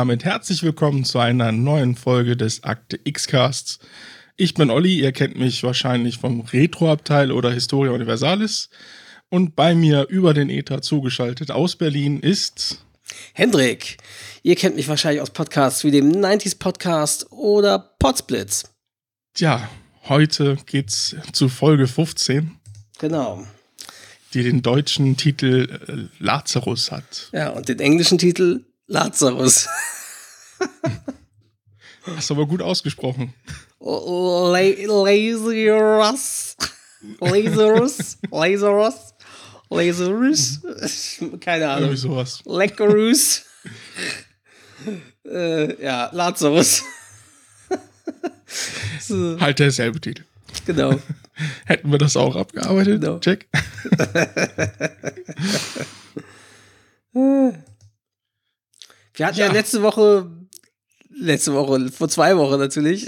Damit herzlich willkommen zu einer neuen Folge des Akte X-Casts. Ich bin Olli, ihr kennt mich wahrscheinlich vom Retro-Abteil oder Historia Universalis. Und bei mir über den Ether zugeschaltet aus Berlin ist Hendrik. Ihr kennt mich wahrscheinlich aus Podcasts wie dem 90s Podcast oder Podsplitz. Tja, heute geht's zu Folge 15. Genau. Die den deutschen Titel äh, Lazarus hat. Ja, und den englischen Titel Lazarus. Hast du aber gut ausgesprochen. La Lazarus. Lazarus. Lazarus. Lazarus. Keine Ahnung. Irgendwie sowas. Leckerus. äh, ja, Lazarus. so. Halt derselbe Titel. Genau. Hätten wir das auch abgearbeitet? Genau. Check. Wir hatten ja. ja, letzte Woche, letzte Woche, vor zwei Wochen natürlich,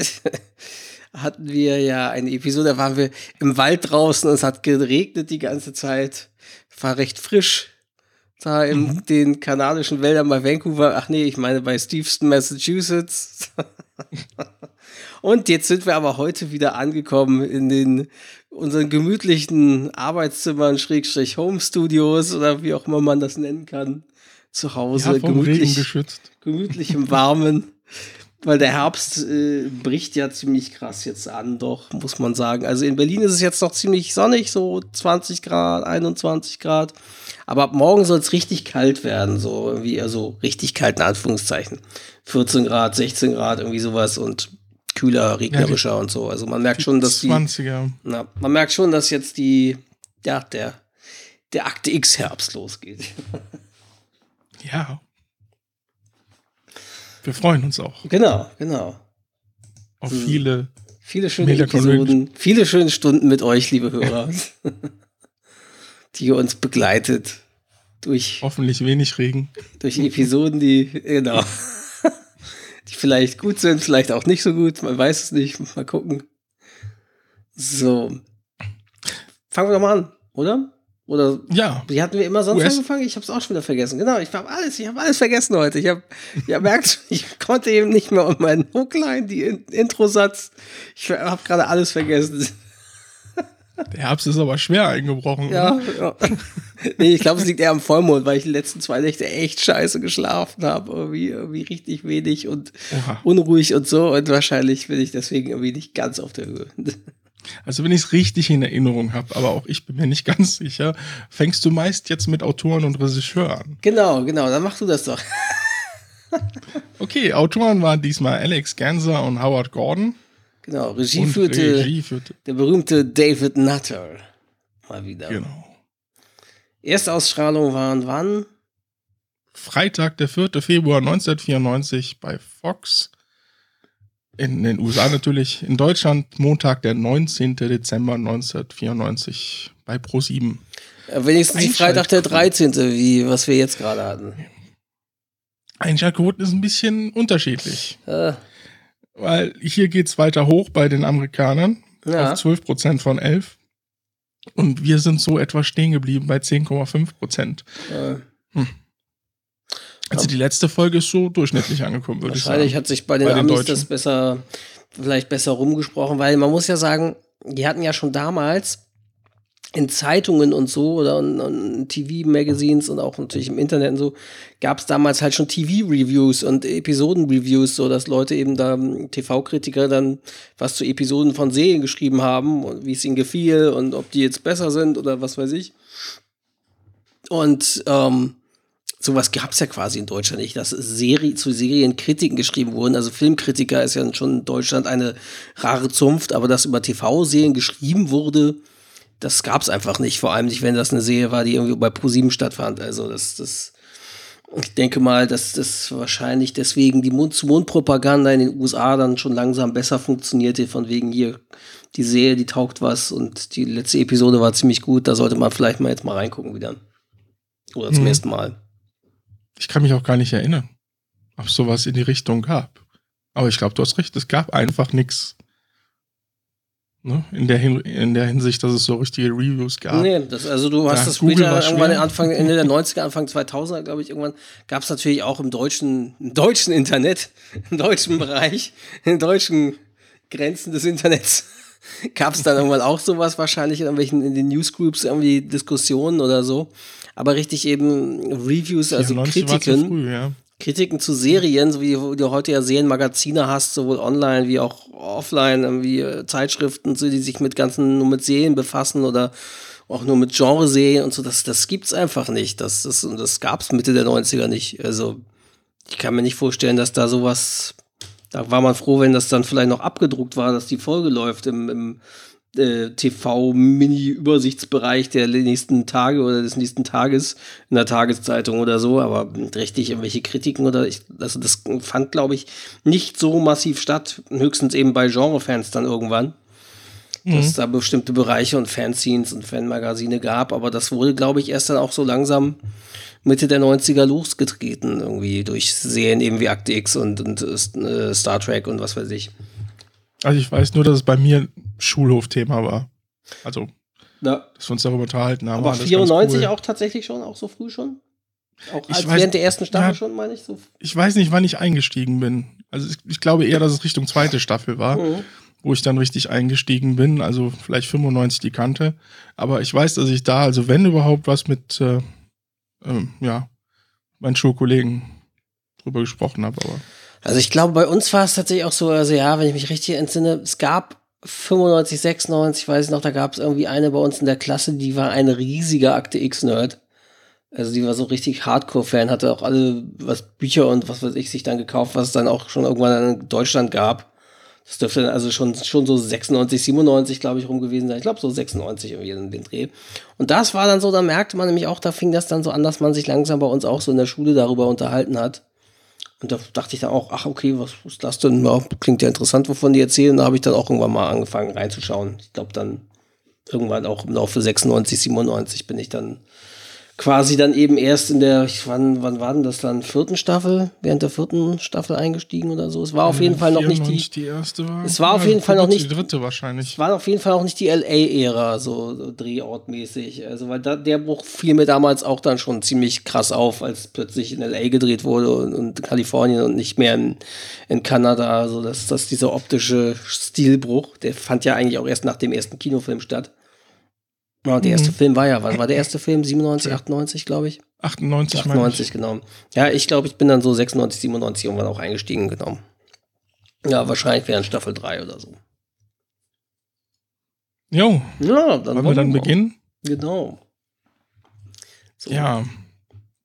hatten wir ja eine Episode, da waren wir im Wald draußen und es hat geregnet die ganze Zeit. War recht frisch da in mhm. den kanadischen Wäldern bei Vancouver. Ach nee, ich meine bei Steveston, Massachusetts. und jetzt sind wir aber heute wieder angekommen in den unseren gemütlichen Arbeitszimmern, Schrägstrich Home Studios oder wie auch immer man das nennen kann zu Hause, ja, gemütlich, gemütlich im Warmen. Weil der Herbst äh, bricht ja ziemlich krass jetzt an, doch, muss man sagen. Also in Berlin ist es jetzt noch ziemlich sonnig, so 20 Grad, 21 Grad. Aber ab morgen soll es richtig kalt werden, so irgendwie, also richtig kalt in Anführungszeichen. 14 Grad, 16 Grad, irgendwie sowas und kühler, regnerischer ja, und so. Also man merkt schon, dass 20er. die. Na, man merkt schon, dass jetzt die, ja, der, der Akte X Herbst losgeht. Ja. Wir freuen uns auch. Genau, genau. Auf so, viele, viele schöne Episoden, viele schöne Stunden mit euch, liebe Hörer, die ihr uns begleitet durch hoffentlich wenig Regen, durch Episoden, die genau, die vielleicht gut sind, vielleicht auch nicht so gut, man weiß es nicht, mal gucken. So, fangen wir doch mal an, oder? Oder ja. wie hatten wir immer sonst US. angefangen? Ich habe es auch schon wieder vergessen. Genau, ich habe alles, ich habe alles vergessen heute. Ich habe, ja merkt, ich konnte eben nicht mehr um meinen Hookline, die Intro-Satz. Ich habe gerade alles vergessen. Der Herbst ist aber schwer eingebrochen. Ja, ja. nee, ich glaube, es liegt eher am Vollmond, weil ich die letzten zwei Nächte echt scheiße geschlafen habe. Irgendwie, irgendwie richtig wenig und Oha. unruhig und so. Und wahrscheinlich bin ich deswegen irgendwie nicht ganz auf der Höhe. Also wenn ich es richtig in Erinnerung habe, aber auch ich bin mir nicht ganz sicher, fängst du meist jetzt mit Autoren und Regisseur an. Genau, genau, dann machst du das doch. okay, Autoren waren diesmal Alex Ganser und Howard Gordon. Genau, Regie führte, Regie führte der berühmte David Nutter. Mal wieder. Genau. Erstausstrahlung waren wann? Freitag, der 4. Februar 1994 bei Fox in den USA natürlich, in Deutschland Montag, der 19. Dezember 1994 bei Pro7. Ja, wenigstens die Freitag der 13., wie was wir jetzt gerade hatten. Einschaltquoten ist ein bisschen unterschiedlich. Äh. Weil hier geht es weiter hoch bei den Amerikanern ja. auf 12% von 11. Und wir sind so etwa stehen geblieben bei 10,5%. Äh. Hm. Also die letzte Folge ist so durchschnittlich angekommen, würde ich sagen. Wahrscheinlich hat sich bei den, bei den Amis Deutschen. das besser, vielleicht besser rumgesprochen, weil man muss ja sagen, die hatten ja schon damals in Zeitungen und so oder in, in TV-Magazines und auch natürlich im Internet und so gab es damals halt schon TV-Reviews und Episoden-Reviews, so dass Leute eben da TV-Kritiker dann was zu Episoden von Serien geschrieben haben und wie es ihnen gefiel und ob die jetzt besser sind oder was weiß ich. Und ähm, sowas gab es ja quasi in Deutschland nicht, dass Serie, zu Serien Kritiken geschrieben wurden. Also Filmkritiker ist ja schon in Deutschland eine rare Zunft, aber dass über TV-Serien geschrieben wurde, das gab es einfach nicht. Vor allem nicht, wenn das eine Serie war, die irgendwie bei ProSieben stattfand. Also das, das, ich denke mal, dass das wahrscheinlich deswegen die Mund-zu-Mund-Propaganda in den USA dann schon langsam besser funktionierte, von wegen hier, die Serie, die taugt was und die letzte Episode war ziemlich gut, da sollte man vielleicht mal jetzt mal reingucken wieder. Oder zum hm. ersten Mal. Ich kann mich auch gar nicht erinnern, ob es sowas in die Richtung gab. Aber ich glaube, du hast recht, es gab einfach nichts. Ne? In, der in der Hinsicht, dass es so richtige Reviews gab. Nee, das, also du hast das Google später irgendwann Anfang, Ende der 90er, Anfang 2000er, glaube ich, irgendwann gab es natürlich auch im deutschen, im deutschen Internet, im deutschen Bereich, in deutschen Grenzen des Internets, gab es dann irgendwann auch sowas wahrscheinlich in irgendwelchen, in den Newsgroups irgendwie Diskussionen oder so. Aber richtig eben Reviews, also Kritiken. Früh, ja. Kritiken zu Serien, so wie du heute ja Serienmagazine hast, sowohl online wie auch offline, wie äh, Zeitschriften, so, die sich mit ganzen, nur mit Serien befassen oder auch nur mit Genreserien und so, das, das gibt's einfach nicht. Das, das, das gab's Mitte der 90er nicht. Also, ich kann mir nicht vorstellen, dass da sowas, da war man froh, wenn das dann vielleicht noch abgedruckt war, dass die Folge läuft im, im äh, TV-Mini-Übersichtsbereich der nächsten Tage oder des nächsten Tages in der Tageszeitung oder so, aber richtig irgendwelche Kritiken oder ich, also das fand, glaube ich, nicht so massiv statt, höchstens eben bei Genrefans dann irgendwann. Mhm. Dass es da bestimmte Bereiche und Fanzines und Fanmagazine gab, aber das wurde, glaube ich, erst dann auch so langsam Mitte der 90er losgetreten, irgendwie durch Serien eben wie Akte X und, und äh, Star Trek und was weiß ich. Also ich weiß nur, dass es bei mir Schulhofthema war. Also, ja. dass wir uns darüber unterhalten haben. Aber 94 cool. auch tatsächlich schon, auch so früh schon? Auch als weiß, während der ersten Staffel ja, schon, meine ich so. Ich weiß nicht, wann ich eingestiegen bin. Also ich, ich glaube eher, dass es Richtung zweite Staffel war, mhm. wo ich dann richtig eingestiegen bin. Also vielleicht 95 die Kante. Aber ich weiß, dass ich da, also wenn überhaupt, was mit äh, äh, ja, meinen Schulkollegen drüber gesprochen habe. Aber also ich glaube, bei uns war es tatsächlich auch so, also ja, wenn ich mich richtig entsinne, es gab 95, 96, weiß ich noch, da gab es irgendwie eine bei uns in der Klasse, die war ein riesiger Akte X-Nerd. Also die war so richtig Hardcore-Fan, hatte auch alle was Bücher und was weiß ich sich dann gekauft, was es dann auch schon irgendwann in Deutschland gab. Das dürfte dann also schon, schon so 96, 97, glaube ich, rum gewesen sein. Ich glaube so 96 irgendwie in den Dreh. Und das war dann so, da merkte man nämlich auch, da fing das dann so an, dass man sich langsam bei uns auch so in der Schule darüber unterhalten hat. Und da dachte ich dann auch, ach okay, was ist das denn? Ja, klingt ja interessant, wovon die erzählen. Da habe ich dann auch irgendwann mal angefangen reinzuschauen. Ich glaube dann irgendwann auch im Laufe 96, 97 bin ich dann quasi dann eben erst in der, ich, wann, wann war denn das dann, vierten Staffel, während der vierten Staffel eingestiegen oder so. Es war auf jeden Fall noch nicht die, die erste war. Es war auf jeden Fall noch nicht die dritte wahrscheinlich. Es war auf jeden Fall auch nicht die LA-Ära, so, so drehortmäßig. Also, weil da, der Bruch fiel mir damals auch dann schon ziemlich krass auf, als plötzlich in LA gedreht wurde und, und Kalifornien und nicht mehr in, in Kanada. Also, das, das dieser optische Stilbruch, der fand ja eigentlich auch erst nach dem ersten Kinofilm statt. Ja, der erste mhm. Film war ja, wann war der erste Film? 97, 98, glaube ich. 98, 98, genau. Ja, ich glaube, ich bin dann so 96, 97 irgendwann auch eingestiegen, genau. Ja, wahrscheinlich während Staffel 3 oder so. Jo. Ja, dann wollen wir dann beginnen. Genau. So. Ja,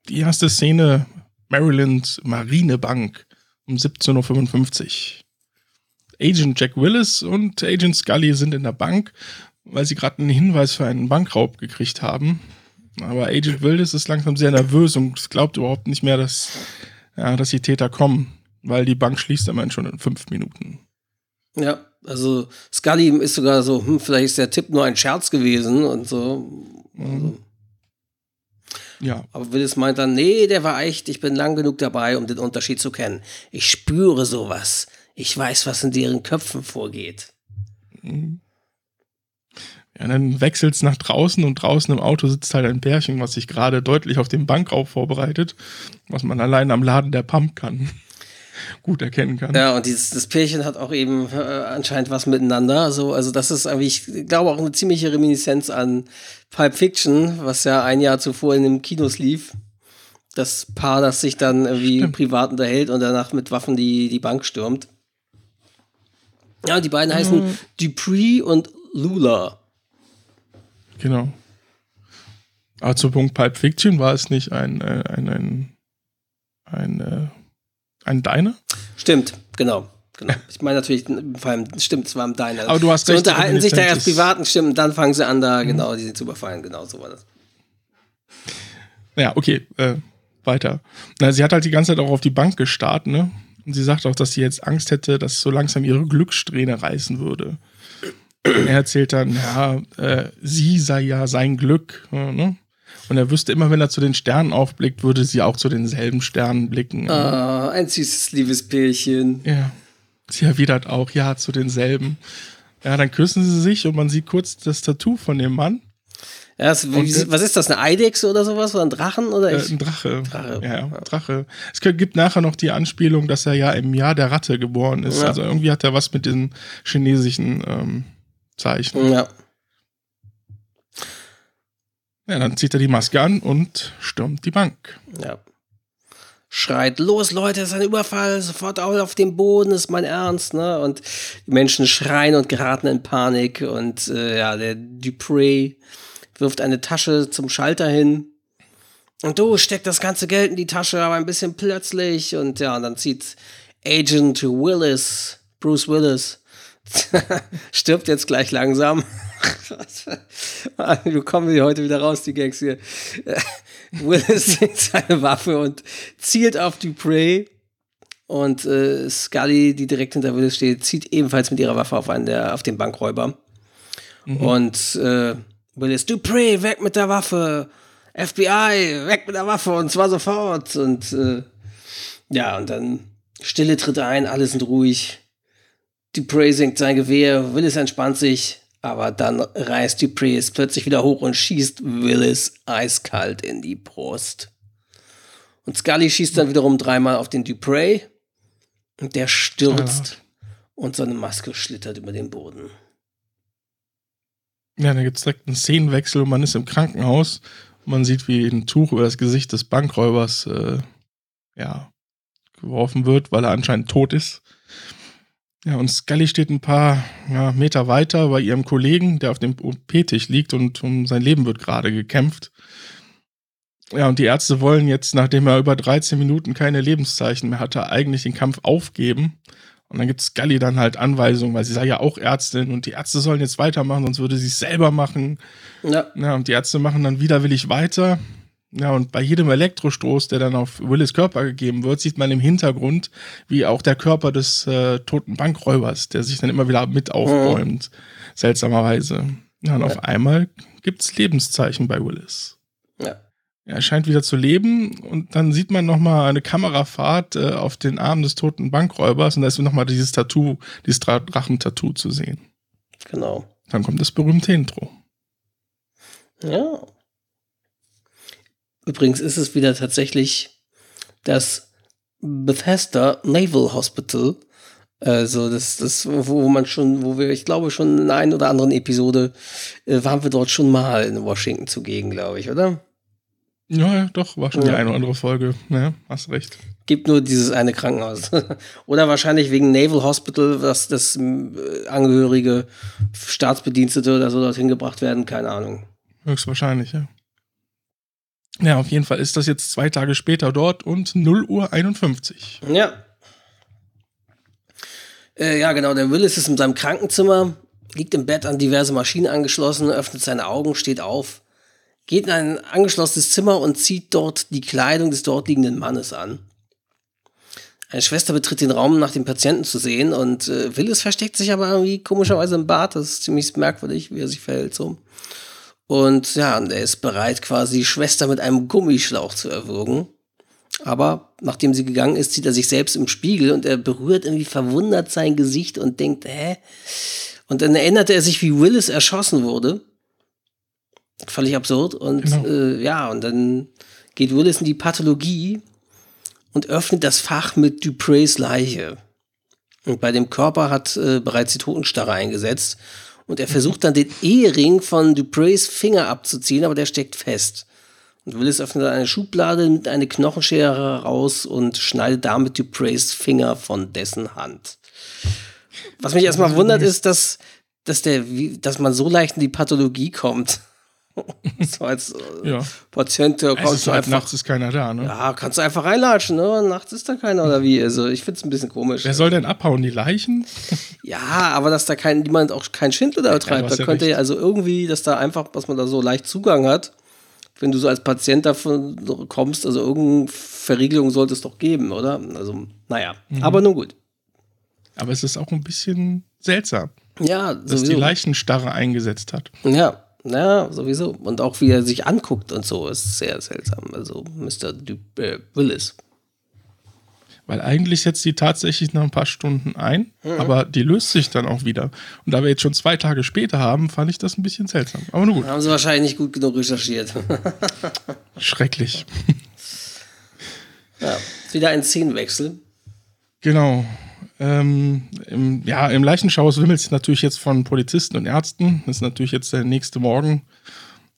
die erste Szene, Maryland Marinebank um 17.55 Uhr. Agent Jack Willis und Agent Scully sind in der Bank weil sie gerade einen Hinweis für einen Bankraub gekriegt haben. Aber Agent Wildes ist langsam sehr nervös und glaubt überhaupt nicht mehr, dass, ja, dass die Täter kommen, weil die Bank schließt immerhin schon in fünf Minuten. Ja, also Scully ist sogar so, hm, vielleicht ist der Tipp nur ein Scherz gewesen und so. Also. Mhm. Ja. Aber Willis meint dann, nee, der war echt, ich bin lang genug dabei, um den Unterschied zu kennen. Ich spüre sowas. Ich weiß, was in deren Köpfen vorgeht. Mhm. Ja, dann wechselt es nach draußen und draußen im Auto sitzt halt ein Pärchen, was sich gerade deutlich auf den Bankraub vorbereitet, was man allein am Laden der Pump kann. gut erkennen kann. Ja, und dieses, das Pärchen hat auch eben äh, anscheinend was miteinander. Also, also das ist irgendwie, ich glaube, auch eine ziemliche Reminiszenz an Pipe Fiction, was ja ein Jahr zuvor in den Kinos lief. Das Paar, das sich dann irgendwie Stimmt. privat unterhält und danach mit Waffen die, die Bank stürmt. Ja, die beiden mhm. heißen Dupree und Lula. Genau. Aber zu Punkt Pulp Fiction war es nicht ein, äh, ein, ein, ein, äh, ein Deiner? Stimmt, genau. Genau. Ich meine natürlich, vor allem, stimmt, es war im Diner. Aber du hast sie recht. unterhalten sich da erst privaten Stimmen, dann fangen sie an, da, mhm. genau, die zu überfallen. Genau, so war das. Ja, okay, äh, weiter. Na, sie hat halt die ganze Zeit auch auf die Bank gestarrt, ne? Und sie sagt auch, dass sie jetzt Angst hätte, dass so langsam ihre Glückssträhne reißen würde. Er erzählt dann, ja, äh, sie sei ja sein Glück, ne? Und er wüsste immer, wenn er zu den Sternen aufblickt, würde sie auch zu denselben Sternen blicken. Ah, ein süßes Liebespärchen. Ja. Sie erwidert auch, ja, zu denselben. Ja, dann küssen sie sich und man sieht kurz das Tattoo von dem Mann. Ja, was, wie, was ist das, eine Eidechse oder sowas? Oder ein Drachen? Oder äh, ein Drache. Drache. Ja, Drache. Es gibt nachher noch die Anspielung, dass er ja im Jahr der Ratte geboren ist. Ja. Also irgendwie hat er was mit den chinesischen ähm, Zeichen. Ja. Ja, dann zieht er die Maske an und stürmt die Bank. Ja. Schreit, los Leute, es ist ein Überfall, sofort auf den Boden, ist mein Ernst, ne? Und die Menschen schreien und geraten in Panik und äh, ja, der Dupré wirft eine Tasche zum Schalter hin. Und du steckt das ganze Geld in die Tasche, aber ein bisschen plötzlich. Und ja, und dann zieht Agent Willis, Bruce Willis, stirbt jetzt gleich langsam. du kommen wir heute wieder raus, die Gags hier. Willis zieht seine Waffe und zielt auf Dupree. Und äh, Scully, die direkt hinter Willis steht, zieht ebenfalls mit ihrer Waffe auf einen der, auf den Bankräuber. Mhm. Und äh, Willis, Dupree, weg mit der Waffe! FBI, weg mit der Waffe und zwar sofort. Und äh, ja, und dann Stille tritt ein, alle sind ruhig. Dupree senkt sein Gewehr, Willis entspannt sich, aber dann reißt Dupree es plötzlich wieder hoch und schießt Willis eiskalt in die Brust. Und Scully schießt dann wiederum dreimal auf den Dupree und der stürzt und seine Maske schlittert über den Boden. Ja, dann gibt es direkt einen Szenenwechsel und man ist im Krankenhaus. Und man sieht, wie ein Tuch über das Gesicht des Bankräubers äh, ja, geworfen wird, weil er anscheinend tot ist. Ja, und Scully steht ein paar ja, Meter weiter bei ihrem Kollegen, der auf dem OP-Tisch liegt und um sein Leben wird gerade gekämpft. Ja, und die Ärzte wollen jetzt, nachdem er über 13 Minuten keine Lebenszeichen mehr hatte, eigentlich den Kampf aufgeben. Und dann gibt Scully dann halt Anweisungen, weil sie sei ja auch Ärztin und die Ärzte sollen jetzt weitermachen, sonst würde sie es selber machen. Ja. ja. Und die Ärzte machen dann widerwillig weiter. Ja, und bei jedem Elektrostoß, der dann auf Willis Körper gegeben wird, sieht man im Hintergrund, wie auch der Körper des äh, toten Bankräubers, der sich dann immer wieder mit aufbäumt. Mhm. Seltsamerweise. Ja, und ja. auf einmal gibt es Lebenszeichen bei Willis. Ja. Er scheint wieder zu leben und dann sieht man nochmal eine Kamerafahrt äh, auf den Arm des toten Bankräubers und da ist nochmal dieses Tattoo, dieses Drachentattoo zu sehen. Genau. Dann kommt das berühmte Intro. Ja. Übrigens ist es wieder tatsächlich das Bethesda Naval Hospital. Also das, das, wo man schon, wo wir, ich glaube, schon in einer oder anderen Episode äh, waren wir dort schon mal in Washington zugegen, glaube ich, oder? Ja, ja, doch, war schon ja. die eine oder andere Folge. Ja, hast recht. Gibt nur dieses eine Krankenhaus. oder wahrscheinlich wegen Naval Hospital, dass das äh, Angehörige Staatsbedienstete oder so dorthin gebracht werden, keine Ahnung. Höchstwahrscheinlich, ja. Ja, auf jeden Fall ist das jetzt zwei Tage später dort und 0 Uhr 51. Ja. Äh, ja, genau. Der Willis ist in seinem Krankenzimmer, liegt im Bett an diverse Maschinen angeschlossen, öffnet seine Augen, steht auf, geht in ein angeschlossenes Zimmer und zieht dort die Kleidung des dort liegenden Mannes an. Eine Schwester betritt den Raum, nach dem Patienten zu sehen und äh, Willis versteckt sich aber irgendwie komischerweise im Bad. Das ist ziemlich merkwürdig, wie er sich verhält so. Und ja, und er ist bereit, quasi die Schwester mit einem Gummischlauch zu erwürgen. Aber nachdem sie gegangen ist, sieht er sich selbst im Spiegel und er berührt irgendwie verwundert sein Gesicht und denkt, hä? Und dann erinnerte er sich, wie Willis erschossen wurde. Völlig absurd. Und genau. äh, ja, und dann geht Willis in die Pathologie und öffnet das Fach mit Dupreys Leiche. Und bei dem Körper hat äh, bereits die Totenstarre eingesetzt. Und er versucht dann den Ehering von Dupreys Finger abzuziehen, aber der steckt fest. Und Willis öffnet eine Schublade, nimmt eine Knochenschere raus und schneidet damit Dupreys Finger von dessen Hand. Was mich erstmal wundert, ist, dass, dass, der, dass man so leicht in die Pathologie kommt. so als äh, ja. Patient kommst es ist du halt einfach. Nachts ist keiner da, ne? Ja, kannst du einfach reinlatschen, ne? Nachts ist da keiner oder wie? Also ich finde es ein bisschen komisch. Wer soll denn abhauen? Die Leichen? ja, aber dass da kein, niemand auch kein Schindler da treibt. Ja, da könnte ja also irgendwie, dass da einfach, dass man da so leicht Zugang hat, wenn du so als Patient davon kommst, also irgendeine Verriegelung sollte es doch geben, oder? Also, naja, mhm. aber nun gut. Aber es ist auch ein bisschen seltsam. Ja, sowieso. Dass die Leichenstarre eingesetzt hat. Ja, ja, sowieso. Und auch wie er sich anguckt und so ist sehr seltsam. Also Mr. Du äh, Willis. Weil eigentlich setzt die tatsächlich nach ein paar Stunden ein, mhm. aber die löst sich dann auch wieder. Und da wir jetzt schon zwei Tage später haben, fand ich das ein bisschen seltsam. Aber nur gut. Haben sie wahrscheinlich nicht gut genug recherchiert. Schrecklich. Ja, wieder ein Szenenwechsel. Genau. Ähm, im, ja, im Leichenschauhaus wimmelt es natürlich jetzt von Polizisten und Ärzten. Das ist natürlich jetzt der nächste Morgen.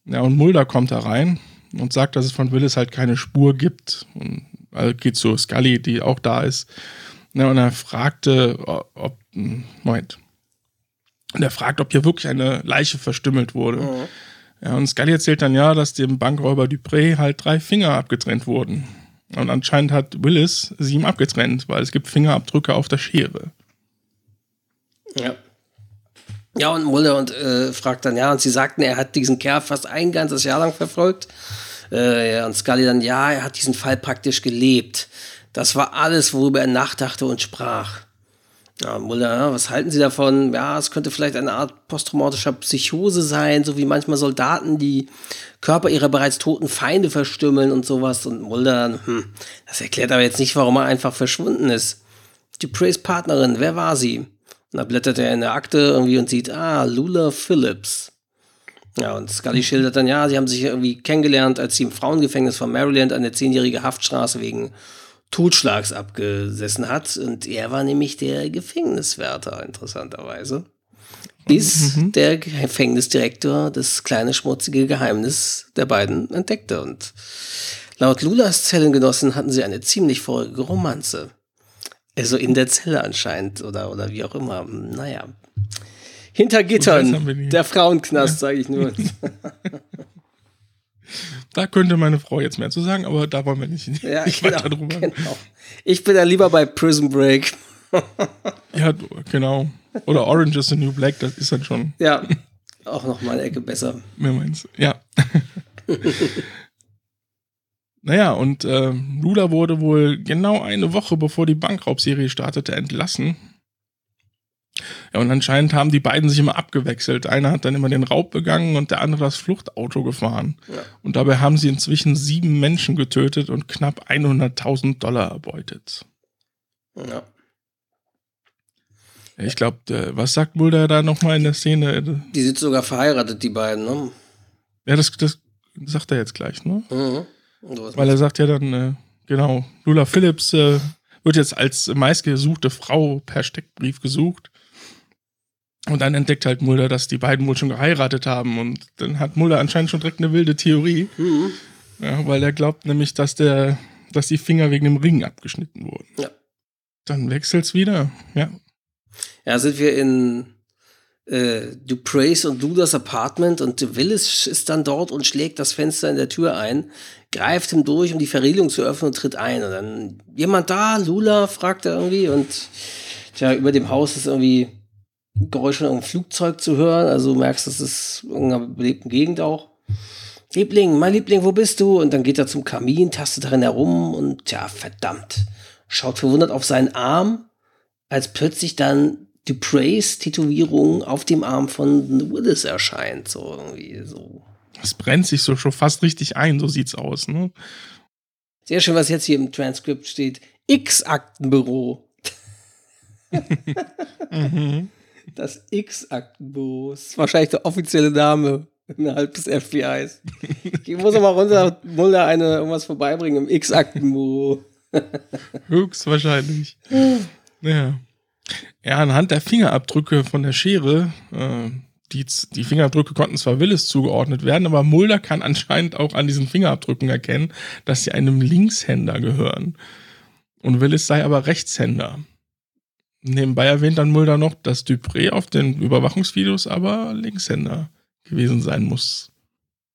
Ja, und Mulder kommt da rein und sagt, dass es von Willis halt keine Spur gibt. Und also geht zu Scully, die auch da ist. Ja, und er fragte, ob, Moment. Und er fragt, ob hier wirklich eine Leiche verstümmelt wurde. Mhm. Ja, und Scully erzählt dann ja, dass dem Bankräuber Dupré halt drei Finger abgetrennt wurden. Und anscheinend hat Willis sie ihm abgetrennt, weil es gibt Fingerabdrücke auf der Schere. Ja. Ja, und Mulder und äh, fragt dann, ja, und sie sagten, er hat diesen Kerl fast ein ganzes Jahr lang verfolgt. Äh, und Scully dann, ja, er hat diesen Fall praktisch gelebt. Das war alles, worüber er nachdachte und sprach. Ja, Mulder, was halten Sie davon? Ja, es könnte vielleicht eine Art posttraumatischer Psychose sein, so wie manchmal Soldaten, die Körper ihrer bereits toten Feinde verstümmeln und sowas. Und Mulder, hm, das erklärt aber jetzt nicht, warum er einfach verschwunden ist. Dupreys Partnerin, wer war sie? Und da blättert er in der Akte irgendwie und sieht, ah, Lula Phillips. Ja, und Scully schildert dann, ja, sie haben sich irgendwie kennengelernt, als sie im Frauengefängnis von Maryland eine zehnjährige Haftstraße wegen Totschlags abgesessen hat. Und er war nämlich der Gefängniswärter, interessanterweise. Bis mhm. der Gefängnisdirektor das kleine schmutzige Geheimnis der beiden entdeckte. Und laut Lulas Zellengenossen hatten sie eine ziemlich feurige Romanze. Also in der Zelle anscheinend oder, oder wie auch immer. Naja. Hinter Gittern. Der Frauenknast, ja. sage ich nur. Da könnte meine Frau jetzt mehr zu sagen, aber da wollen wir nicht, ja, nicht genau, weiter drüber. Genau. Ich bin ja lieber bei Prison Break. ja, genau. Oder Orange is the New Black, das ist dann schon. Ja, auch noch mal eine Ecke besser. Mehr meins. Ja. naja, und äh, Lula wurde wohl genau eine Woche bevor die Bankraubserie startete entlassen. Ja, und anscheinend haben die beiden sich immer abgewechselt. Einer hat dann immer den Raub begangen und der andere das Fluchtauto gefahren. Ja. Und dabei haben sie inzwischen sieben Menschen getötet und knapp 100.000 Dollar erbeutet. Ja. Ich glaube, was sagt Mulder da nochmal in der Szene? Die sind sogar verheiratet, die beiden, ne? Ja, das, das sagt er jetzt gleich, ne? Mhm. Weil er sagt ja dann, äh, genau, Lula Phillips äh, wird jetzt als meistgesuchte Frau per Steckbrief gesucht. Und dann entdeckt halt Mulder, dass die beiden wohl schon geheiratet haben. Und dann hat Mulder anscheinend schon direkt eine wilde Theorie. Mhm. Ja, weil er glaubt nämlich, dass der, dass die Finger wegen dem Ring abgeschnitten wurden. Ja. Dann wechselt's wieder, ja. Ja, sind wir in äh, Duprays und Ludas Apartment und Willis ist dann dort und schlägt das Fenster in der Tür ein, greift ihm durch, um die Verriegelung zu öffnen und tritt ein. Und dann, jemand da? Lula? fragt er irgendwie und tja, über dem Haus ist irgendwie Geräusche von einem Flugzeug zu hören. Also du merkst, das ist in irgendeiner belebten Gegend auch. Liebling, mein Liebling, wo bist du? Und dann geht er zum Kamin, tastet darin herum und tja, verdammt. Schaut verwundert auf seinen Arm, als plötzlich dann Duprays Tätowierung auf dem Arm von Willis erscheint. So irgendwie so. Das brennt sich so schon fast richtig ein, so sieht's aus, ne? Sehr schön, was jetzt hier im Transkript steht. X-Aktenbüro. mhm. Das X-Aktenbüro ist wahrscheinlich der offizielle Name innerhalb des FBIs. Ich muss aber runter Mulder eine irgendwas vorbeibringen im X-Aktenbüro. Höchstwahrscheinlich. ja. Ja, anhand der Fingerabdrücke von der Schere, äh, die, die Fingerabdrücke konnten zwar Willis zugeordnet werden, aber Mulder kann anscheinend auch an diesen Fingerabdrücken erkennen, dass sie einem Linkshänder gehören. Und Willis sei aber Rechtshänder. Nebenbei erwähnt dann Mulder noch, dass Dupré auf den Überwachungsvideos aber Linkshänder gewesen sein muss.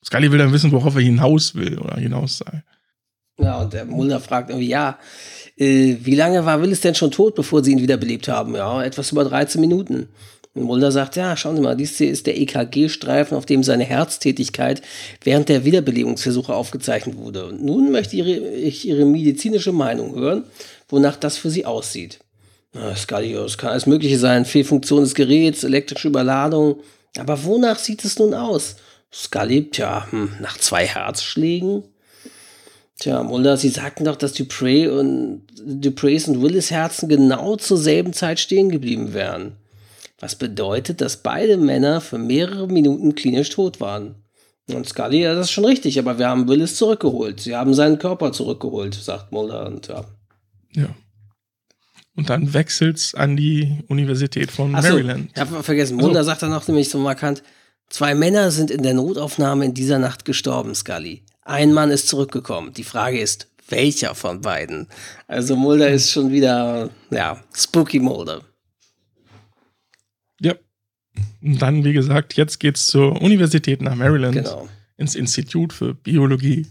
Scully will dann wissen, worauf er hinaus will oder hinaus sei. Ja, und der Mulder fragt irgendwie, ja, äh, wie lange war Willis denn schon tot, bevor sie ihn wiederbelebt haben? Ja, etwas über 13 Minuten. Und Mulder sagt, ja, schauen Sie mal, dies hier ist der EKG-Streifen, auf dem seine Herztätigkeit während der Wiederbelebungsversuche aufgezeichnet wurde. Und nun möchte ich Ihre medizinische Meinung hören, wonach das für Sie aussieht. Es kann alles Mögliche sein, Fehlfunktion des Geräts, elektrische Überladung. Aber wonach sieht es nun aus? Scully, tja, hm, nach zwei Herzschlägen? Tja, Mulder, Sie sagten doch, dass Dupre und Dupreys und Willis Herzen genau zur selben Zeit stehen geblieben wären. Was bedeutet, dass beide Männer für mehrere Minuten klinisch tot waren. Und Scully, ja, das ist schon richtig, aber wir haben Willis zurückgeholt. Sie haben seinen Körper zurückgeholt, sagt Mulder. Und ja. Ja. Und dann wechselt's an die Universität von Achso, Maryland. Ich habe vergessen, Mulder also. sagt dann auch nämlich so markant, zwei Männer sind in der Notaufnahme in dieser Nacht gestorben, Scully. Ein Mann ist zurückgekommen. Die Frage ist, welcher von beiden? Also Mulder ist schon wieder, ja, spooky Mulder. Ja. Und dann, wie gesagt, jetzt geht's zur Universität nach Maryland. Genau. Ins Institut für Biologie.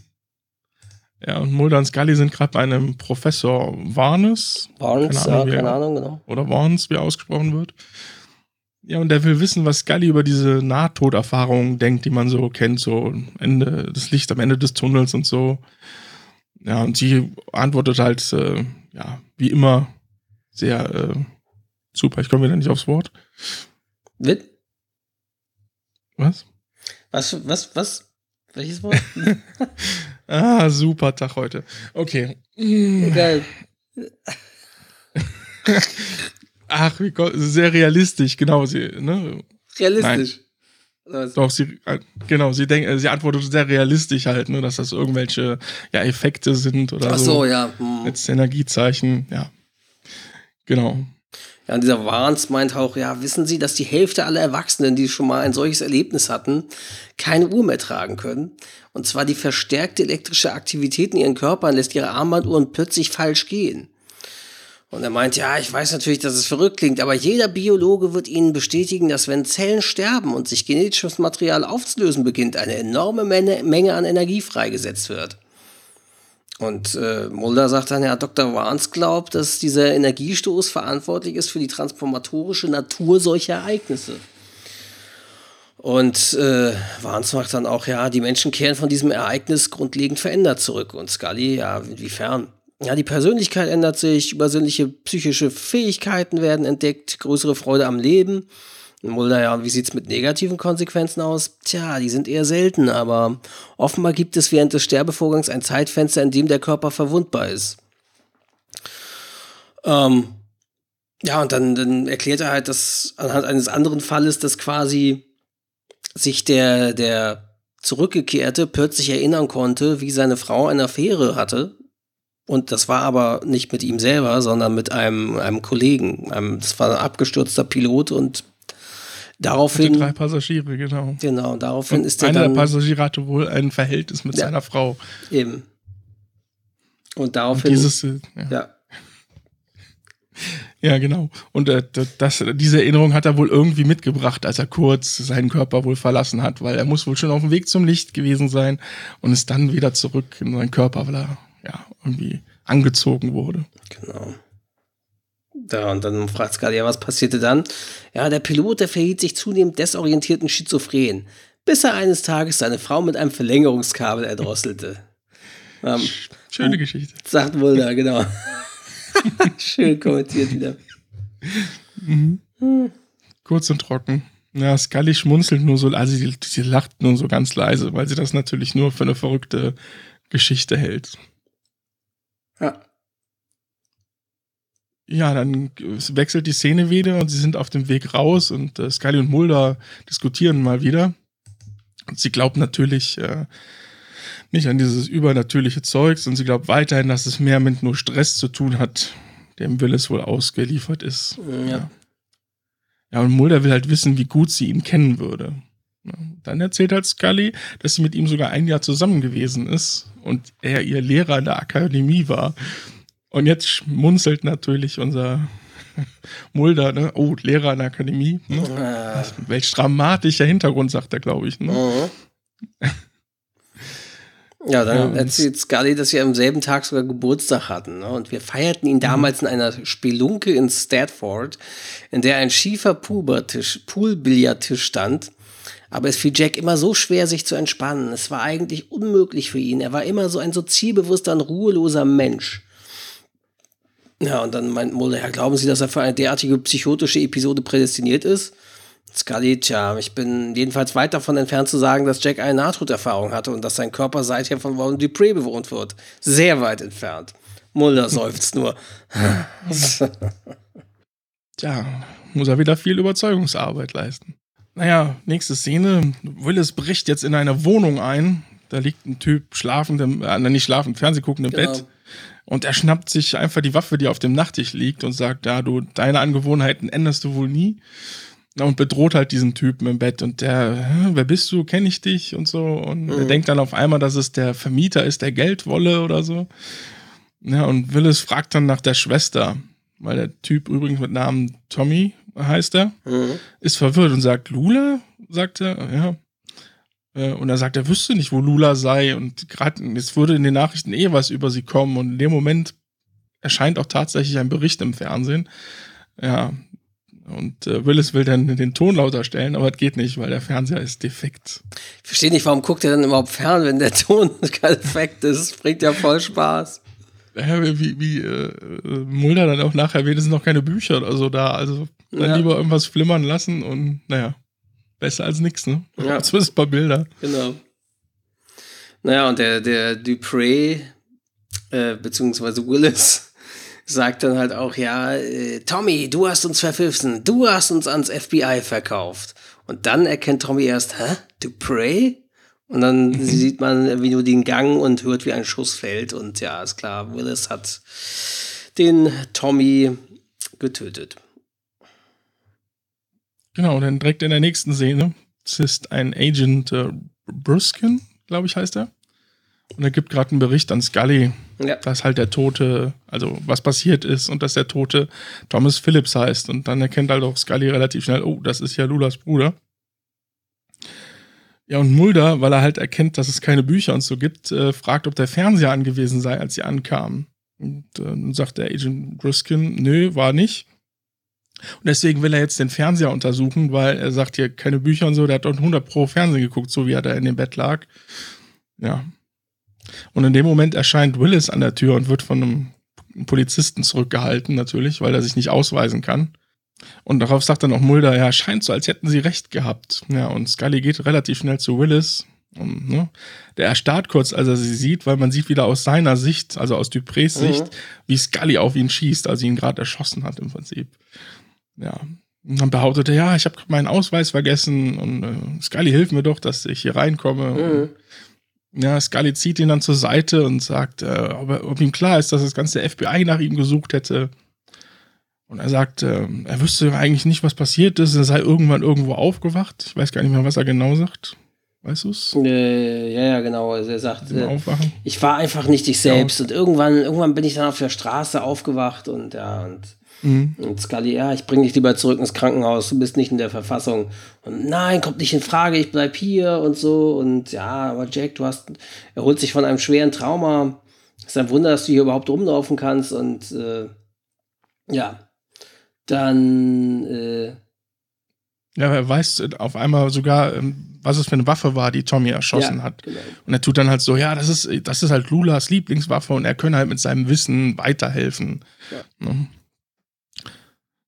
Ja, und Mulder und Scully sind gerade bei einem Professor Warnes. Warnes, keine Ahnung, ja, keine Ahnung genau. Oder Warnes, wie er ausgesprochen wird. Ja, und der will wissen, was Scully über diese Nahtoderfahrung denkt, die man so kennt, so Ende, das Licht am Ende des Tunnels und so. Ja, und sie antwortet halt, äh, ja, wie immer, sehr äh, super. Ich komme wieder nicht aufs Wort. Wit? Was? Was, was, was? Welches Wort? ah, super Tag heute. Okay. Geil. Ach, wie sehr realistisch, genau. Sie, ne? Realistisch. Doch, sie, äh, genau, sie denkt, sie antwortet sehr realistisch halt, ne, dass das irgendwelche ja, Effekte sind oder Ach so. so ja. Hm. Jetzt Energiezeichen, ja. Genau. Ja, und dieser Warns meint auch, ja, wissen Sie, dass die Hälfte aller Erwachsenen, die schon mal ein solches Erlebnis hatten, keine Uhr mehr tragen können? Und zwar die verstärkte elektrische Aktivität in ihren Körpern lässt ihre Armbanduhren plötzlich falsch gehen. Und er meint, ja, ich weiß natürlich, dass es verrückt klingt, aber jeder Biologe wird Ihnen bestätigen, dass wenn Zellen sterben und sich genetisches Material aufzulösen beginnt, eine enorme Menge an Energie freigesetzt wird. Und äh, Mulder sagt dann, ja, Dr. Warns glaubt, dass dieser Energiestoß verantwortlich ist für die transformatorische Natur solcher Ereignisse. Und äh, Warns macht dann auch, ja, die Menschen kehren von diesem Ereignis grundlegend verändert zurück. Und Scully, ja, inwiefern? Ja, die Persönlichkeit ändert sich, übersinnliche psychische Fähigkeiten werden entdeckt, größere Freude am Leben. Mulder, ja, und wie sieht's mit negativen Konsequenzen aus? Tja, die sind eher selten, aber offenbar gibt es während des Sterbevorgangs ein Zeitfenster, in dem der Körper verwundbar ist. Ähm, ja, und dann, dann erklärt er halt, dass anhand eines anderen Falles, dass quasi sich der, der Zurückgekehrte plötzlich erinnern konnte, wie seine Frau eine Affäre hatte. Und das war aber nicht mit ihm selber, sondern mit einem, einem Kollegen. Einem, das war ein abgestürzter Pilot und Daraufhin. Die drei Passagiere, genau. Genau, daraufhin und ist der. Einer dann, der Passagiere hatte wohl ein Verhältnis mit ja, seiner Frau. Eben. Und daraufhin. Und dieses, äh, ja. ja. Ja, genau. Und äh, das, diese Erinnerung hat er wohl irgendwie mitgebracht, als er kurz seinen Körper wohl verlassen hat, weil er muss wohl schon auf dem Weg zum Licht gewesen sein und ist dann wieder zurück in seinen Körper, weil er ja irgendwie angezogen wurde. Genau. Da, und dann fragt Scully, ja, was passierte dann? Ja, der Pilot, der verhielt sich zunehmend desorientierten Schizophren, bis er eines Tages seine Frau mit einem Verlängerungskabel erdrosselte. Ähm, Schöne Geschichte. Sagt Mulder, genau. Schön kommentiert wieder. Mhm. Hm. Kurz und trocken. Ja, Scully schmunzelt nur so, also sie, sie lacht nur so ganz leise, weil sie das natürlich nur für eine verrückte Geschichte hält. Ja. Ja, dann wechselt die Szene wieder und sie sind auf dem Weg raus und äh, Scully und Mulder diskutieren mal wieder. Und sie glaubt natürlich äh, nicht an dieses übernatürliche Zeugs und sie glaubt weiterhin, dass es mehr mit nur Stress zu tun hat, dem Willis wohl ausgeliefert ist. Ja. Ja, und Mulder will halt wissen, wie gut sie ihn kennen würde. Dann erzählt halt Scully, dass sie mit ihm sogar ein Jahr zusammen gewesen ist und er ihr Lehrer in der Akademie war. Und jetzt schmunzelt natürlich unser Mulder, ne? Oh, Lehrer in der Akademie. Ne? Ah. Welch dramatischer Hintergrund, sagt er, glaube ich. Ne? Mhm. Ja, dann ja, erzählt Scully, dass wir am selben Tag sogar Geburtstag hatten. Ne? Und wir feierten ihn damals mhm. in einer Spelunke in Stratford, in der ein schiefer Poolbillardtisch stand. Aber es fiel Jack immer so schwer, sich zu entspannen. Es war eigentlich unmöglich für ihn. Er war immer so ein so zielbewusster und ruheloser Mensch. Ja, und dann meint Mulder, ja, glauben Sie, dass er für eine derartige psychotische Episode prädestiniert ist? Scully, tja, ich bin jedenfalls weit davon entfernt zu sagen, dass Jack eine Nahtoderfahrung hatte und dass sein Körper seither von Warren Dupree bewohnt wird. Sehr weit entfernt. Mulder seufzt nur. tja, muss er wieder viel Überzeugungsarbeit leisten. Naja, nächste Szene. Willis bricht jetzt in eine Wohnung ein. Da liegt ein Typ schlafend, im, äh, nicht schlafend, Fernseh guckend im genau. Bett. Und er schnappt sich einfach die Waffe, die auf dem Nachttisch liegt und sagt, ja, du, deine Angewohnheiten änderst du wohl nie und bedroht halt diesen Typen im Bett und der, wer bist du, kenne ich dich und so und mhm. er denkt dann auf einmal, dass es der Vermieter ist, der Geld wolle oder so. Ja, und Willis fragt dann nach der Schwester, weil der Typ übrigens mit Namen Tommy heißt er, mhm. ist verwirrt und sagt, Lula? sagt er, ja. Äh, und er sagt, er wüsste nicht, wo Lula sei und gerade jetzt würde in den Nachrichten eh was über sie kommen und in dem Moment erscheint auch tatsächlich ein Bericht im Fernsehen. Ja, und äh, Willis will dann den Ton lauter stellen, aber es geht nicht, weil der Fernseher ist defekt. Ich verstehe nicht, warum guckt er dann überhaupt fern, wenn der Ton defekt ist? Das bringt ja voll Spaß. Ja, wie, wie äh, Mulder dann auch nachher wenigstens noch keine Bücher oder so da. Also dann ja. lieber irgendwas flimmern lassen und naja, besser als nichts, ne? Ja. Zumindest ein paar Bilder. Genau. Naja, und der, der Dupree, äh, beziehungsweise Willis, sagt dann halt auch, ja, äh, Tommy, du hast uns verpfiffen, du hast uns ans FBI verkauft. Und dann erkennt Tommy erst, hä, Dupree? Und dann mhm. sieht man wie nur den Gang und hört, wie ein Schuss fällt. Und ja, ist klar, Willis hat den Tommy getötet. Genau, dann direkt in der nächsten Szene. Es ist ein Agent äh, Bruskin, glaube ich, heißt er. Und er gibt gerade einen Bericht an Scully, ja. dass halt der Tote, also was passiert ist und dass der Tote Thomas Phillips heißt. Und dann erkennt halt auch Scully relativ schnell, oh, das ist ja Lulas Bruder. Ja, und Mulder, weil er halt erkennt, dass es keine Bücher und so gibt, äh, fragt, ob der Fernseher angewiesen sei, als sie ankamen. Und äh, dann sagt der Agent Bruskin, nö, war nicht. Und deswegen will er jetzt den Fernseher untersuchen, weil er sagt hier keine Bücher und so, der hat dort 100 pro Fernsehen geguckt, so wie er da in dem Bett lag. Ja, und in dem Moment erscheint Willis an der Tür und wird von einem Polizisten zurückgehalten, natürlich, weil er sich nicht ausweisen kann. Und darauf sagt dann auch Mulder, ja, scheint so, als hätten sie recht gehabt. Ja, und Scully geht relativ schnell zu Willis. Und, ne, der erstarrt kurz, als er sie sieht, weil man sieht wieder aus seiner Sicht, also aus Duprés mhm. Sicht, wie Scully auf ihn schießt, als sie ihn gerade erschossen hat im Prinzip. Ja. Und dann behauptet er, ja, ich habe meinen Ausweis vergessen und äh, Scully, hilf mir doch, dass ich hier reinkomme. Mhm. Ja, Scully zieht ihn dann zur Seite und sagt, äh, ob, er, ob, ihm klar ist, dass das ganze FBI nach ihm gesucht hätte. Und er sagt, äh, er wüsste eigentlich nicht, was passiert ist. Er sei irgendwann irgendwo aufgewacht. Ich weiß gar nicht mehr, was er genau sagt. Weißt du es? Äh, ja, ja, genau. Also er sagt, äh, ich war einfach nicht ich selbst. Ja. Und irgendwann, irgendwann bin ich dann auf der Straße aufgewacht und ja, und Mhm. Und Scully, ja, ich bringe dich lieber zurück ins Krankenhaus, du bist nicht in der Verfassung. Und nein, kommt nicht in Frage, ich bleib hier und so. Und ja, aber Jack, du hast, er holt sich von einem schweren Trauma. Ist ein Wunder, dass du hier überhaupt rumlaufen kannst. Und äh, ja, dann. Äh, ja, er weiß auf einmal sogar, ähm, was es für eine Waffe war, die Tommy erschossen ja, hat. Genau. Und er tut dann halt so, ja, das ist, das ist halt Lulas Lieblingswaffe und er könne halt mit seinem Wissen weiterhelfen. Ja. Ne?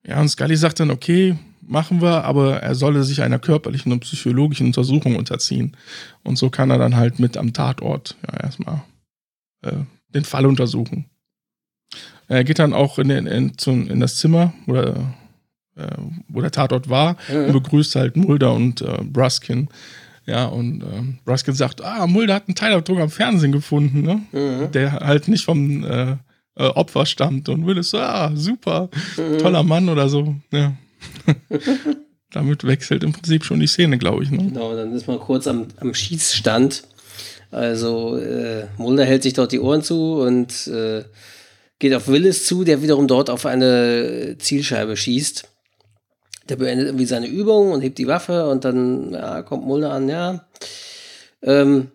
Ja, und Scully sagt dann, okay, machen wir, aber er solle sich einer körperlichen und psychologischen Untersuchung unterziehen. Und so kann er dann halt mit am Tatort ja, erstmal äh, den Fall untersuchen. Er geht dann auch in, in, in, zum, in das Zimmer, oder, äh, wo der Tatort war, mhm. und begrüßt halt Mulder und äh, Bruskin. Ja, und äh, Bruskin sagt, ah, Mulder hat einen Teilabdruck am Fernsehen gefunden, ne? Mhm. Der halt nicht vom äh, äh, Opfer stammt und Willis so, ah, super, mhm. toller Mann oder so. Ja. Damit wechselt im Prinzip schon die Szene, glaube ich. Ne? Genau, dann ist man kurz am, am Schießstand. Also äh, Mulder hält sich dort die Ohren zu und äh, geht auf Willis zu, der wiederum dort auf eine Zielscheibe schießt. Der beendet irgendwie seine Übung und hebt die Waffe und dann ja, kommt Mulder an, ja. Ähm,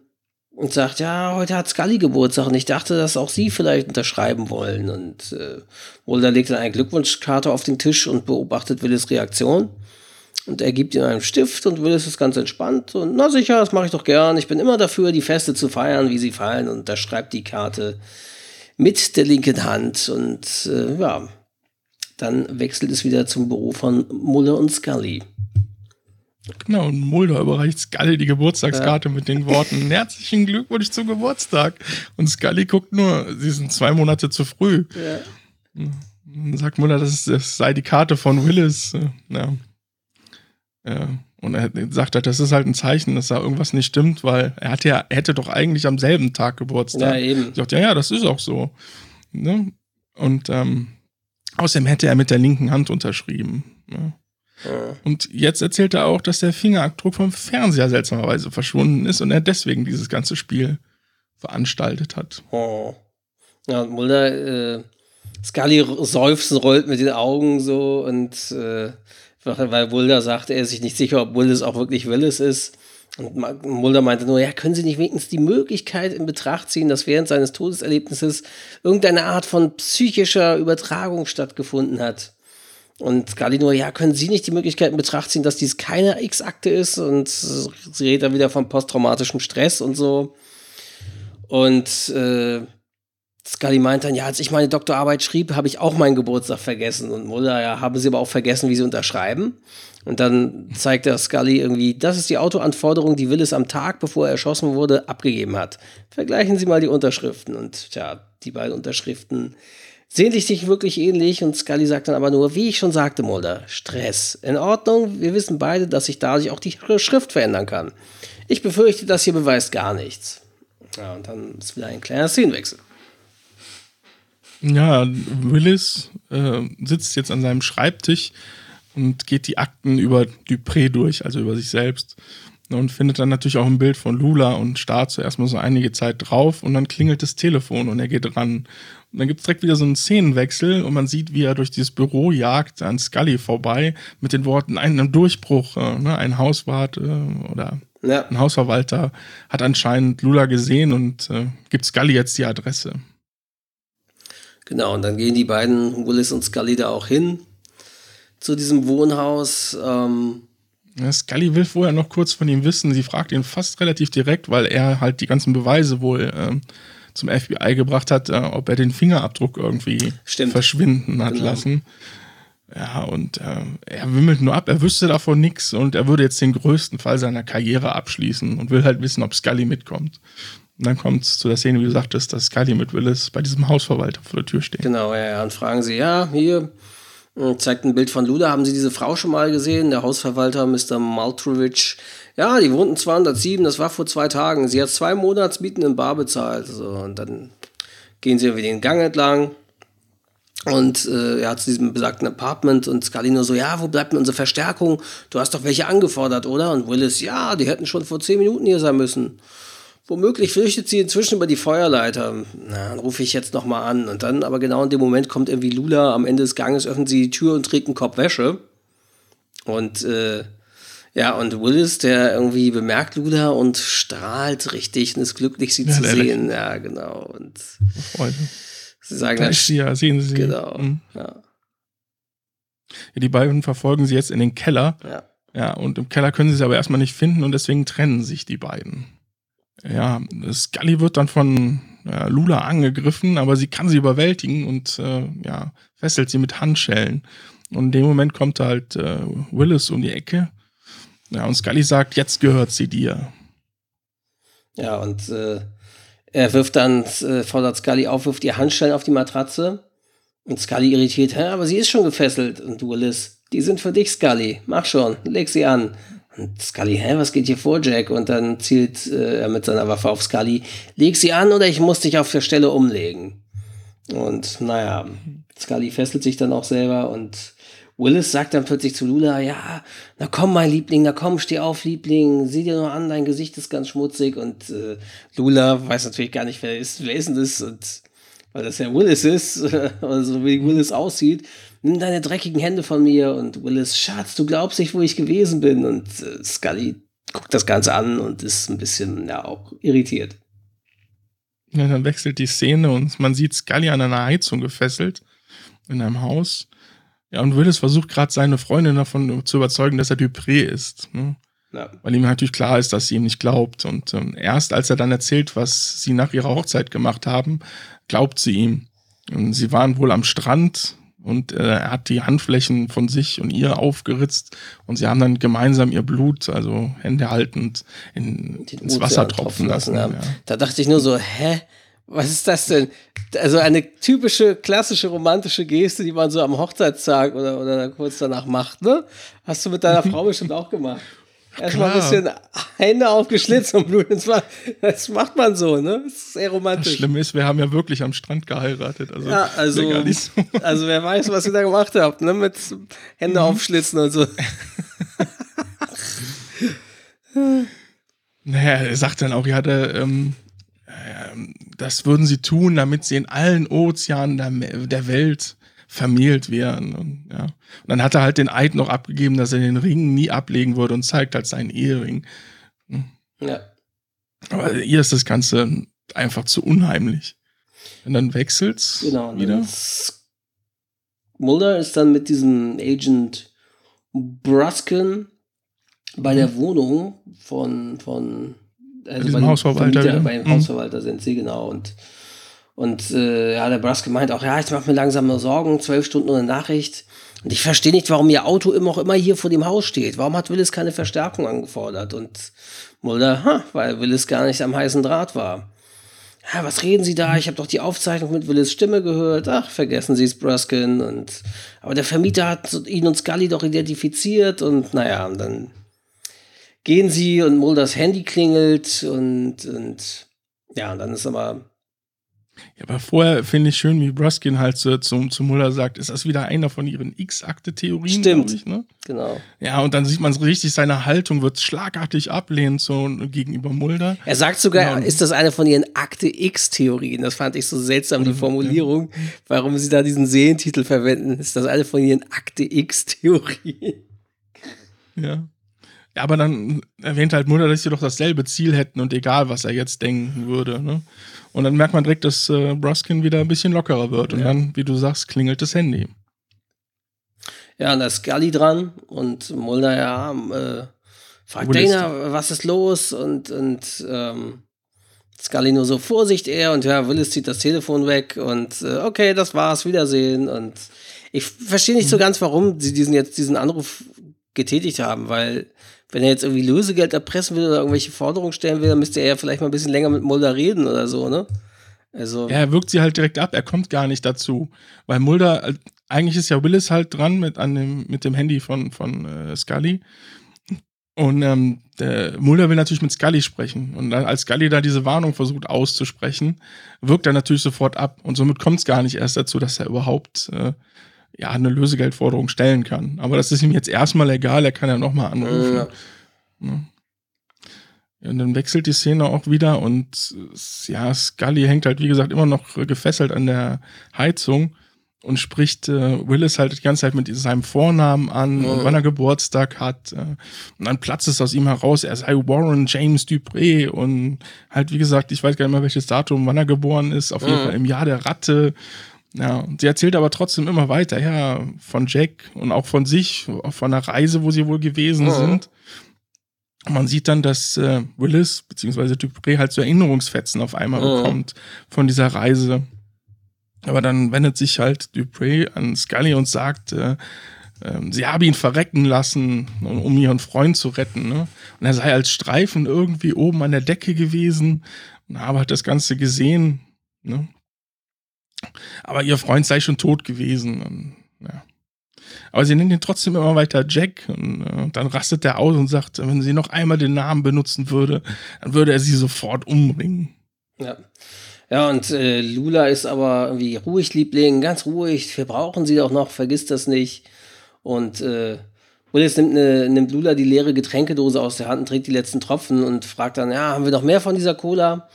und sagt, ja, heute hat Scully Geburtstag und ich dachte, dass auch sie vielleicht unterschreiben wollen. Und äh, Mulder legt dann eine Glückwunschkarte auf den Tisch und beobachtet Willis Reaktion. Und er gibt ihm einen Stift und Willis ist ganz entspannt. Und na sicher, das mache ich doch gern. Ich bin immer dafür, die Feste zu feiern, wie sie fallen. Und da schreibt die Karte mit der linken Hand. Und äh, ja, dann wechselt es wieder zum Büro von Muller und Scully. Genau, und Mulder überreicht Scully die Geburtstagskarte ja. mit den Worten Herzlichen Glückwunsch zum Geburtstag. Und Scully guckt nur, sie sind zwei Monate zu früh. Ja. Dann sagt Mulder, das, das sei die Karte von Willis. Ja. ja. Und er sagt halt, das ist halt ein Zeichen, dass da irgendwas nicht stimmt, weil er hatte ja, er hätte doch eigentlich am selben Tag Geburtstag. Ja, eben. Sie sagt, ja, ja, das ist auch so. Ne? Und ähm, außerdem hätte er mit der linken Hand unterschrieben. Ne? Und jetzt erzählt er auch, dass der Fingerabdruck vom Fernseher seltsamerweise verschwunden ist und er deswegen dieses ganze Spiel veranstaltet hat. Oh. Ja, und Mulder, äh, Scully seufzt und rollt mit den Augen so und äh, weil Mulder sagt, er ist sich nicht sicher, ob Willis auch wirklich Willis ist. Und Mulder meinte nur, ja, können Sie nicht wenigstens die Möglichkeit in Betracht ziehen, dass während seines Todeserlebnisses irgendeine Art von psychischer Übertragung stattgefunden hat? Und Scully nur, ja, können Sie nicht die Möglichkeit in Betracht ziehen, dass dies keine X-Akte ist? Und sie redet dann wieder von posttraumatischem Stress und so. Und äh, Scully meint dann, ja, als ich meine Doktorarbeit schrieb, habe ich auch meinen Geburtstag vergessen. Und Mulder, ja, haben Sie aber auch vergessen, wie Sie unterschreiben. Und dann zeigt er Scully irgendwie, das ist die Autoanforderung, die Willis am Tag, bevor er erschossen wurde, abgegeben hat. Vergleichen Sie mal die Unterschriften. Und tja, die beiden Unterschriften sehen sich wirklich ähnlich und Scully sagt dann aber nur, wie ich schon sagte, Mulder, Stress. In Ordnung, wir wissen beide, dass sich dadurch auch die Schrift verändern kann. Ich befürchte, das hier beweist gar nichts. Ja, und dann ist wieder ein kleiner Szenenwechsel. Ja, Willis äh, sitzt jetzt an seinem Schreibtisch und geht die Akten über Dupré durch, also über sich selbst und findet dann natürlich auch ein Bild von Lula und starrt zuerst mal so einige Zeit drauf und dann klingelt das Telefon und er geht ran. Und dann gibt es direkt wieder so einen Szenenwechsel und man sieht, wie er durch dieses Büro jagt an Scully vorbei mit den Worten, ein Durchbruch, äh, ne, ein Hauswart äh, oder ja. ein Hausverwalter hat anscheinend Lula gesehen und äh, gibt Scully jetzt die Adresse. Genau, und dann gehen die beiden, Willis und Scully, da auch hin zu diesem Wohnhaus. Ähm, ja, Scully will vorher noch kurz von ihm wissen. Sie fragt ihn fast relativ direkt, weil er halt die ganzen Beweise wohl ähm, zum FBI gebracht hat, äh, ob er den Fingerabdruck irgendwie Stimmt. verschwinden hat genau. lassen. Ja, und äh, er wimmelt nur ab, er wüsste davon nichts und er würde jetzt den größten Fall seiner Karriere abschließen und will halt wissen, ob Scully mitkommt. Und dann kommt es zu der Szene, wie du sagtest, dass Scully mit Willis bei diesem Hausverwalter vor der Tür steht. Genau, ja, ja. Und fragen sie, ja, hier, zeigt ein Bild von Lula. Haben Sie diese Frau schon mal gesehen? Der Hausverwalter Mr. Maltrovich. Ja, die wohnten 207, das war vor zwei Tagen. Sie hat zwei Monatsmieten in Bar bezahlt. So, und dann gehen sie irgendwie den Gang entlang. Und äh, er hat zu diesem besagten Apartment und nur so, ja, wo bleibt denn unsere Verstärkung? Du hast doch welche angefordert, oder? Und Willis, ja, die hätten schon vor zehn Minuten hier sein müssen. Womöglich flüchtet sie inzwischen über die Feuerleiter. Na, dann rufe ich jetzt nochmal an. Und dann, aber genau in dem Moment kommt irgendwie Lula am Ende des Ganges, öffnet sie die Tür und trägt einen Korb Wäsche. Und äh, ja, und Willis, der irgendwie bemerkt Lula und strahlt richtig und ist glücklich, sie ja, zu sehen. Ja, genau. Und Freude. Sie sagen da ist sie ja, sehen Sie. Genau. Mhm. Ja. ja. Die beiden verfolgen sie jetzt in den Keller. Ja. Ja, und im Keller können sie sie aber erstmal nicht finden und deswegen trennen sich die beiden ja, Scully wird dann von ja, Lula angegriffen, aber sie kann sie überwältigen und äh, ja, fesselt sie mit Handschellen. Und in dem Moment kommt halt äh, Willis um die Ecke. Ja, und Scully sagt, jetzt gehört sie dir. Ja, und äh, er wirft dann, äh, fordert Scully auf, wirft ihr Handschellen auf die Matratze. Und Scully irritiert, hä, aber sie ist schon gefesselt. Und Willis, die sind für dich, Scully. Mach schon, leg sie an. Und Scully, hä, was geht hier vor, Jack? Und dann zielt äh, er mit seiner Waffe auf Scully. Leg sie an oder ich muss dich auf der Stelle umlegen. Und naja, Scully fesselt sich dann auch selber und Willis sagt dann plötzlich zu Lula, ja, na komm, mein Liebling, na komm, steh auf, Liebling, sieh dir nur an, dein Gesicht ist ganz schmutzig. Und äh, Lula weiß natürlich gar nicht, wer ist, wer ist denn das? Und weil das ja Willis ist, also wie Willis aussieht, nimm deine dreckigen Hände von mir und Willis, Schatz, du glaubst nicht, wo ich gewesen bin und äh, Scully guckt das Ganze an und ist ein bisschen, ja, auch irritiert. Ja, dann wechselt die Szene und man sieht Scully an einer Heizung gefesselt in einem Haus. Ja, und Willis versucht gerade seine Freundin davon zu überzeugen, dass er Dupré ist. Ne? Ja. Weil ihm natürlich klar ist, dass sie ihm nicht glaubt. Und ähm, erst als er dann erzählt, was sie nach ihrer Hochzeit gemacht haben, glaubt sie ihm. Und sie waren wohl am Strand und äh, er hat die Handflächen von sich und ihr aufgeritzt und sie haben dann gemeinsam ihr Blut, also Hände haltend, in, ins Wasser tropfen lassen. lassen ja. Da dachte ich nur so, hä? Was ist das denn? Also eine typische, klassische romantische Geste, die man so am Hochzeitstag oder, oder kurz danach macht, ne? Hast du mit deiner Frau bestimmt auch gemacht. Erstmal ein bisschen Hände aufgeschlitzt und Blut ins Wasser. Das macht man so, ne? Das ist sehr romantisch. Das Schlimme ist, wir haben ja wirklich am Strand geheiratet. Also, ja, also, so. also wer weiß, was ihr da gemacht habt, ne? Mit Hände mhm. aufschlitzen und so. naja, er sagt dann auch, ja, der, ähm, ähm, das würden sie tun, damit sie in allen Ozeanen der, der Welt vermählt werden. Und, ja. und dann hat er halt den Eid noch abgegeben, dass er den Ring nie ablegen würde und zeigt halt seinen Ehering. Hm. Ja. Aber ihr ist das Ganze einfach zu unheimlich. Und dann wechselt's genau, wieder. Mulder ist dann mit diesem Agent Bruskin bei der mhm. Wohnung von, von also bei, dem Hausverwalter. Vermieter, bei dem mhm. Hausverwalter sind sie, genau. Und und äh, ja, der Braske meint auch, ja, ich mache mir langsam nur Sorgen, zwölf Stunden ohne Nachricht. Und ich verstehe nicht, warum ihr Auto immer auch immer hier vor dem Haus steht. Warum hat Willis keine Verstärkung angefordert? Und Mulder, ha, weil Willis gar nicht am heißen Draht war. Ja, was reden Sie da? Ich habe doch die Aufzeichnung mit Willis Stimme gehört. Ach, vergessen Sie es, Bruskin. Und, aber der Vermieter hat ihn und Scully doch identifiziert. Und naja, und dann gehen sie und Mulders Handy klingelt und, und ja, und dann ist aber ja, aber vorher finde ich schön, wie Bruskin halt so zum, zum Muller sagt, ist das wieder einer von ihren X-Akte-Theorien? Stimmt. Ich, ne? Genau. Ja, und dann sieht man so richtig, seine Haltung wird schlagartig ablehnen so, gegenüber Mulder. Er sagt sogar, ja, ist das eine von ihren Akte X-Theorien? Das fand ich so seltsam, die Formulierung, warum sie da diesen Serientitel verwenden. Ist das eine von ihren Akte X-Theorien? Ja. Ja, aber dann erwähnt halt Mulder, dass sie doch dasselbe Ziel hätten und egal, was er jetzt denken würde. Ne? Und dann merkt man direkt, dass äh, Bruskin wieder ein bisschen lockerer wird. Und ja. dann, wie du sagst, klingelt das Handy. Ja, und da ist Scully dran und Mulder, ja, äh, fragt Dana, was ist los? Und, und ähm, Scully nur so, Vorsicht er und ja, Willis zieht das Telefon weg und äh, okay, das war's, Wiedersehen. Und ich verstehe nicht so mhm. ganz, warum sie diesen jetzt diesen Anruf getätigt haben, weil wenn er jetzt irgendwie Lösegeld erpressen will oder irgendwelche Forderungen stellen will, dann müsste er ja vielleicht mal ein bisschen länger mit Mulder reden oder so, ne? Also. Ja, er wirkt sie halt direkt ab, er kommt gar nicht dazu. Weil Mulder, äh, eigentlich ist ja Willis halt dran mit, an dem, mit dem Handy von, von äh, Scully. Und ähm, der Mulder will natürlich mit Scully sprechen. Und dann, als Scully da diese Warnung versucht auszusprechen, wirkt er natürlich sofort ab. Und somit kommt es gar nicht erst dazu, dass er überhaupt äh, ja, eine Lösegeldforderung stellen kann. Aber das ist ihm jetzt erstmal egal, er kann ja nochmal anrufen. Ja. Ne? ja. Und dann wechselt die Szene auch wieder und ja, Scully hängt halt, wie gesagt, immer noch gefesselt an der Heizung und spricht äh, Willis halt die ganze Zeit mit seinem Vornamen an ja. und wann er Geburtstag hat. Äh, und dann platzt es aus ihm heraus, er sei Warren James Dupré und halt, wie gesagt, ich weiß gar nicht mehr welches Datum, wann er geboren ist, auf jeden Fall im Jahr der Ratte ja, und sie erzählt aber trotzdem immer weiter, ja, von Jack und auch von sich, auch von der Reise, wo sie wohl gewesen mhm. sind. Und man sieht dann, dass äh, Willis beziehungsweise Dupré halt so Erinnerungsfetzen auf einmal mhm. bekommt von dieser Reise. Aber dann wendet sich halt Dupré an Scully und sagt, äh, äh, sie habe ihn verrecken lassen, um ihren Freund zu retten. Ne? Und er sei als Streifen irgendwie oben an der Decke gewesen und habe halt das Ganze gesehen. Ne? Aber ihr Freund sei schon tot gewesen. Und, ja. Aber sie nennt ihn trotzdem immer weiter Jack und äh, dann rastet er aus und sagt, wenn sie noch einmal den Namen benutzen würde, dann würde er sie sofort umbringen. Ja. Ja, und äh, Lula ist aber irgendwie ruhig, Liebling, ganz ruhig. Wir brauchen sie doch noch, vergiss das nicht. Und äh, Willis nimmt, ne, nimmt Lula die leere Getränkedose aus der Hand und trägt die letzten Tropfen und fragt dann, ja, haben wir noch mehr von dieser Cola?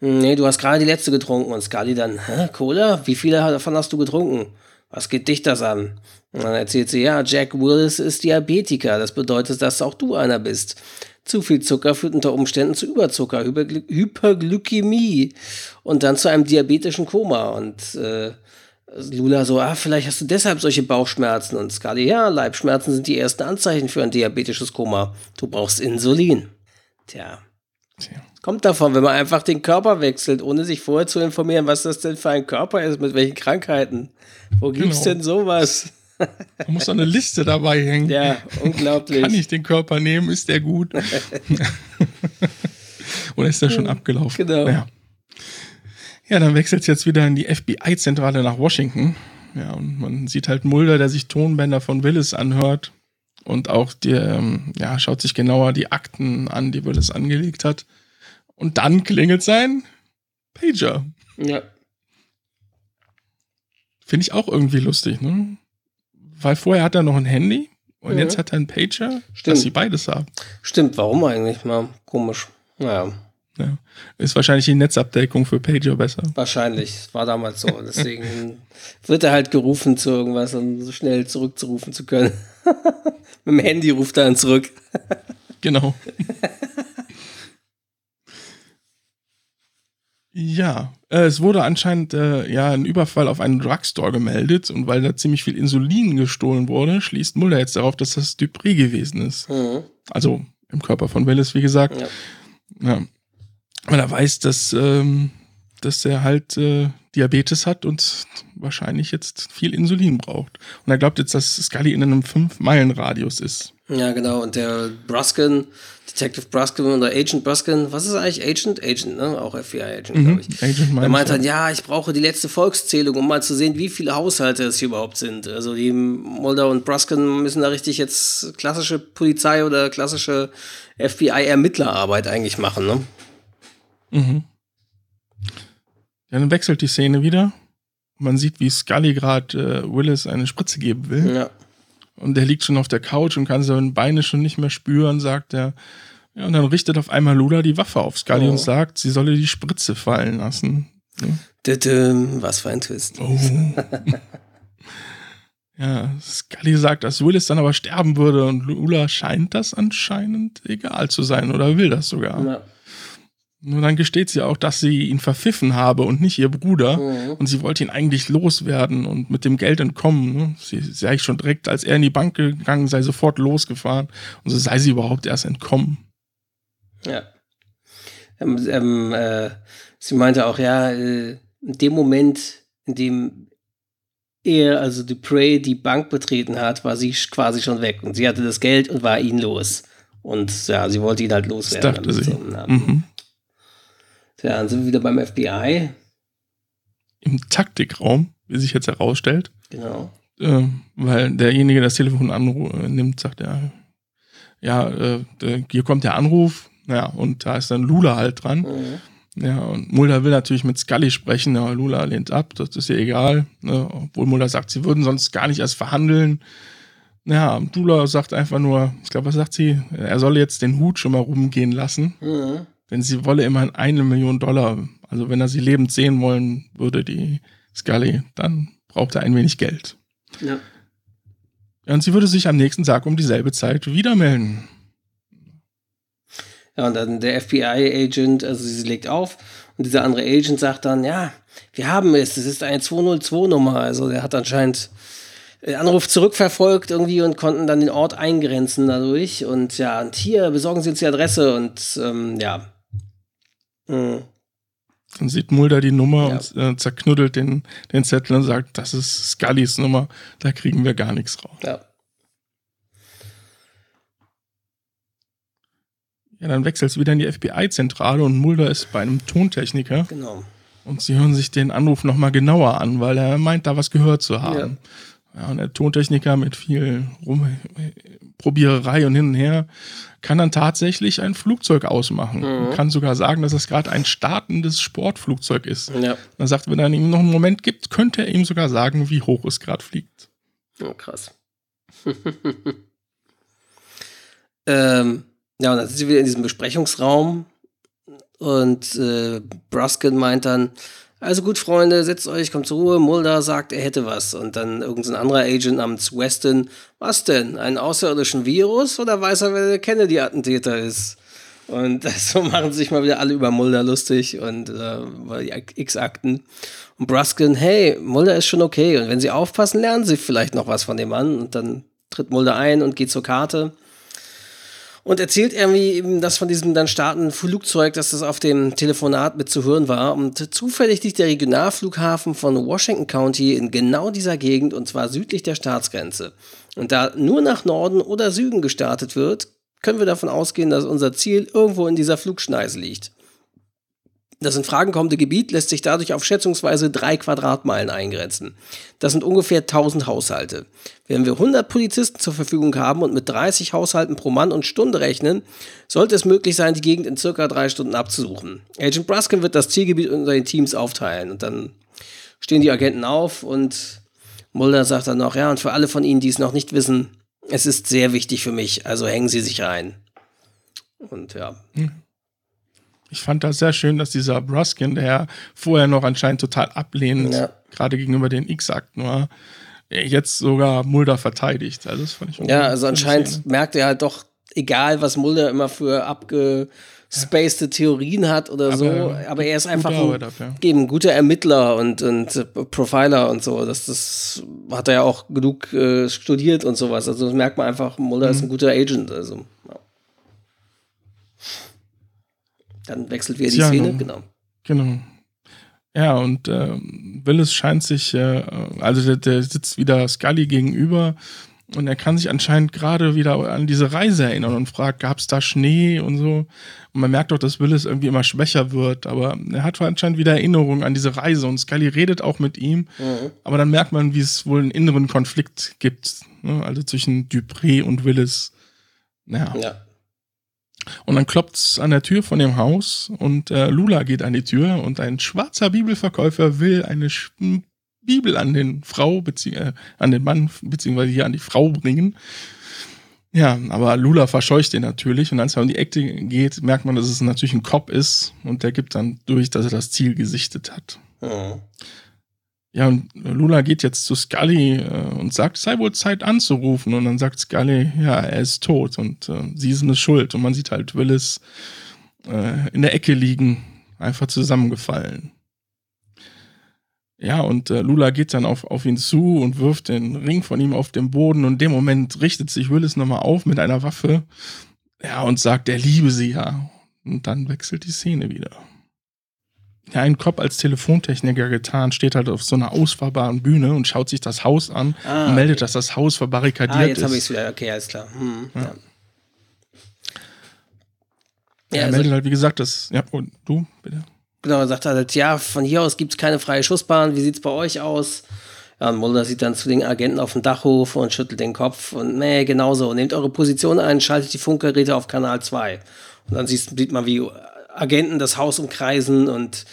Nee, du hast gerade die letzte getrunken. Und Scully dann, hä, Cola? Wie viele davon hast du getrunken? was geht dich das an? Und dann erzählt sie, ja, Jack Willis ist Diabetiker. Das bedeutet, dass auch du einer bist. Zu viel Zucker führt unter Umständen zu Überzucker, Hypergly Hyperglykämie und dann zu einem diabetischen Koma. Und äh, Lula so, ah, vielleicht hast du deshalb solche Bauchschmerzen. Und Scully, ja, Leibschmerzen sind die ersten Anzeichen für ein diabetisches Koma. Du brauchst Insulin. Tja. Tja. Kommt davon, wenn man einfach den Körper wechselt, ohne sich vorher zu informieren, was das denn für ein Körper ist, mit welchen Krankheiten. Wo gibt's genau. denn sowas? Da muss eine Liste dabei hängen. Ja, unglaublich. Kann ich den Körper nehmen? Ist der gut? Oder ist der schon abgelaufen? Genau. Ja, ja dann wechselt es jetzt wieder in die FBI-Zentrale nach Washington. Ja, und man sieht halt Mulder, der sich Tonbänder von Willis anhört und auch die, ähm, ja, schaut sich genauer die Akten an, die Willis angelegt hat. Und dann klingelt sein Pager. Ja. Finde ich auch irgendwie lustig, ne? Weil vorher hat er noch ein Handy und mhm. jetzt hat er einen Pager, Stimmt. dass sie beides haben. Stimmt, warum eigentlich mal? Komisch. Naja. Ja. Ist wahrscheinlich die Netzabdeckung für Pager besser. Wahrscheinlich, war damals so. Deswegen wird er halt gerufen zu irgendwas, um so schnell zurückzurufen zu können. Mit dem Handy ruft er dann zurück. genau. Ja, äh, es wurde anscheinend äh, ja ein Überfall auf einen Drugstore gemeldet und weil da ziemlich viel Insulin gestohlen wurde, schließt Mulder jetzt darauf, dass das Dupri gewesen ist. Mhm. Also im Körper von Willis, wie gesagt. Ja. ja. Weil er weiß, dass, ähm, dass er halt äh, Diabetes hat und wahrscheinlich jetzt viel Insulin braucht. Und er glaubt jetzt, dass Scully in einem 5-Meilen-Radius ist. Ja, genau. Und der Bruskin, Detective Bruskin oder Agent Bruskin, was ist eigentlich Agent? Agent, ne? Auch FBI-Agent, mhm. glaube ich. Agent er meint dann, ja, ich brauche die letzte Volkszählung, um mal zu sehen, wie viele Haushalte es hier überhaupt sind. Also die Mulder und Bruskin müssen da richtig jetzt klassische Polizei oder klassische FBI-Ermittlerarbeit eigentlich machen, ne? Mhm. Dann wechselt die Szene wieder. Man sieht, wie Scully gerade äh, Willis eine Spritze geben will. Ja. Und der liegt schon auf der Couch und kann seine Beine schon nicht mehr spüren, sagt er. Ja, und dann richtet auf einmal Lula die Waffe auf Scully oh. und sagt, sie solle die Spritze fallen lassen. Ja. Was für ein Twist. Oh. ja, Scully sagt, dass Willis dann aber sterben würde und Lula scheint das anscheinend egal zu sein oder will das sogar. Ja. Nur dann gesteht sie auch, dass sie ihn verpfiffen habe und nicht ihr Bruder. Mhm. Und sie wollte ihn eigentlich loswerden und mit dem Geld entkommen. Ne? Sie sei schon direkt, als er in die Bank gegangen sei, sofort losgefahren. Und so sei sie überhaupt erst entkommen. Ja. Ähm, ähm, äh, sie meinte auch, ja, äh, in dem Moment, in dem er, also Duprey, die Bank betreten hat, war sie quasi schon weg. Und sie hatte das Geld und war ihn los. Und ja, sie wollte ihn halt loswerden. Das dachte sie. Mhm. Ja, dann sind wir wieder beim FBI. Im Taktikraum, wie sich jetzt herausstellt. Genau. Äh, weil derjenige, der das Telefon annimmt, sagt er, ja, äh, hier kommt der Anruf, ja, und da ist dann Lula halt dran. Mhm. Ja, und Mulder will natürlich mit Scully sprechen, aber Lula lehnt ab, das ist ihr egal. Ne, obwohl Mulder sagt, sie würden sonst gar nicht erst verhandeln. Ja, Lula sagt einfach nur, ich glaube, was sagt sie? Er solle jetzt den Hut schon mal rumgehen lassen. Mhm wenn sie wolle immerhin eine Million Dollar, also wenn er sie lebend sehen wollen würde, die Scully, dann braucht er ein wenig Geld. Ja. und sie würde sich am nächsten Tag um dieselbe Zeit wieder melden. Ja, und dann der FBI-Agent, also sie legt auf und dieser andere Agent sagt dann, ja, wir haben es, es ist eine 202-Nummer. Also der hat anscheinend den Anruf zurückverfolgt irgendwie und konnten dann den Ort eingrenzen dadurch. Und ja, und hier besorgen Sie uns die Adresse und ähm, ja, Mhm. Dann sieht Mulder die Nummer ja. und äh, zerknuddelt den, den Zettel und sagt, das ist Scullys Nummer, da kriegen wir gar nichts raus. Ja. Ja, dann wechselt es wieder in die FBI-Zentrale und Mulder ist bei einem Tontechniker. Genau. Und sie hören sich den Anruf nochmal genauer an, weil er meint, da was gehört zu haben. Ja. Ja und der Tontechniker mit viel Rumprobiererei und hin und her kann dann tatsächlich ein Flugzeug ausmachen. Mhm. Kann sogar sagen, dass es gerade ein startendes Sportflugzeug ist. Ja. Dann sagt, wenn er ihm noch einen Moment gibt, könnte er ihm sogar sagen, wie hoch es gerade fliegt. Oh, krass. ähm, ja, und dann sind sie wieder in diesem Besprechungsraum und äh, Bruskin meint dann, Also gut, Freunde, setzt euch, kommt zur Ruhe. Mulder sagt, er hätte was. Und dann irgendein anderer Agent namens Weston. Was denn? Einen außerirdischen Virus? Oder weiß er, wer der Kennedy-Attentäter ist? Und so machen sich mal wieder alle über Mulder lustig und äh, über die X-Akten. Und Bruskin, hey, Mulder ist schon okay. Und wenn sie aufpassen, lernen sie vielleicht noch was von dem Mann. Und dann tritt Mulder ein und geht zur Karte und erzählt irgendwie eben das von diesem dann startenden Flugzeug, dass das auf dem Telefonat mit zu hören war. Und zufällig liegt der Regionalflughafen von Washington County in genau dieser Gegend und zwar südlich der Staatsgrenze. Und da nur nach Norden oder Süden gestartet wird, können wir davon ausgehen, dass unser Ziel irgendwo in dieser Flugschneise liegt. Das in Fragen kommende Gebiet lässt sich dadurch auf schätzungsweise drei Quadratmeilen eingrenzen. Das sind ungefähr 1000 Haushalte. Wenn wir 100 Polizisten zur Verfügung haben und mit 30 Haushalten pro Mann und Stunde rechnen, sollte es möglich sein, die Gegend in circa drei Stunden abzusuchen. Agent Bruskin wird das Zielgebiet unter den Teams aufteilen und dann stehen die Agenten auf und Mulder sagt dann noch, ja, und für alle von Ihnen, die es noch nicht wissen, es ist sehr wichtig für mich, also hängen Sie sich rein. Und ja. Hm ich fand das sehr schön, dass dieser Bruskin, der vorher noch anscheinend total ablehnend, ja. gerade gegenüber den X-Akten war, jetzt sogar Mulder verteidigt. Also das fand ich Ja, also anscheinend Szene. merkt er halt doch, egal was Mulder immer für abgespacede Theorien hat oder aber, so, aber er ist einfach ein, dafür. ein guter Ermittler und, und Profiler und so. Das, das hat er ja auch genug äh, studiert und sowas. Also das merkt man einfach, Mulder mhm. ist ein guter Agent. Also, ja. Dann wechselt wieder die ja, Szene, genau. Genau. Ja, und äh, Willis scheint sich, äh, also der, der, sitzt wieder Scully gegenüber und er kann sich anscheinend gerade wieder an diese Reise erinnern und fragt, gab es da Schnee und so. Und man merkt doch, dass Willis irgendwie immer schwächer wird, aber er hat anscheinend wieder Erinnerungen an diese Reise und Scully redet auch mit ihm. Mhm. Aber dann merkt man, wie es wohl einen inneren Konflikt gibt, ne? also zwischen Dupré und Willis. Naja. Ja. Und dann klopft es an der Tür von dem Haus und äh, Lula geht an die Tür und ein schwarzer Bibelverkäufer will eine Bibel an den Frau, äh, an den Mann, beziehungsweise hier an die Frau bringen. Ja, aber Lula verscheucht den natürlich und als er um die Ecke geht, merkt man, dass es natürlich ein Cop ist und der gibt dann durch, dass er das Ziel gesichtet hat. Mhm. Ja, und Lula geht jetzt zu Scully äh, und sagt, sei wohl Zeit anzurufen. Und dann sagt Scully, ja, er ist tot und äh, sie sind es schuld. Und man sieht halt Willis äh, in der Ecke liegen, einfach zusammengefallen. Ja, und äh, Lula geht dann auf, auf ihn zu und wirft den Ring von ihm auf den Boden. Und in dem Moment richtet sich Willis nochmal auf mit einer Waffe. Ja, und sagt, er liebe sie ja. Und dann wechselt die Szene wieder ja, ein Kopf als Telefontechniker getan, steht halt auf so einer ausfahrbaren Bühne und schaut sich das Haus an ah, und meldet, okay. dass das Haus verbarrikadiert ist. Ah, jetzt habe ich es wieder. Okay, alles klar. Hm, ja. Ja. Ja, er also, meldet halt, wie gesagt, das. Ja, und du, bitte. Genau, er sagt halt, ja, von hier aus gibt es keine freie Schussbahn. Wie sieht es bei euch aus? Ja, und Mulder sieht dann zu den Agenten auf dem Dachhof und schüttelt den Kopf und nee, genauso. Nehmt eure Position ein, schaltet die Funkgeräte auf Kanal 2. Und dann sieht man, wie Agenten das Haus umkreisen und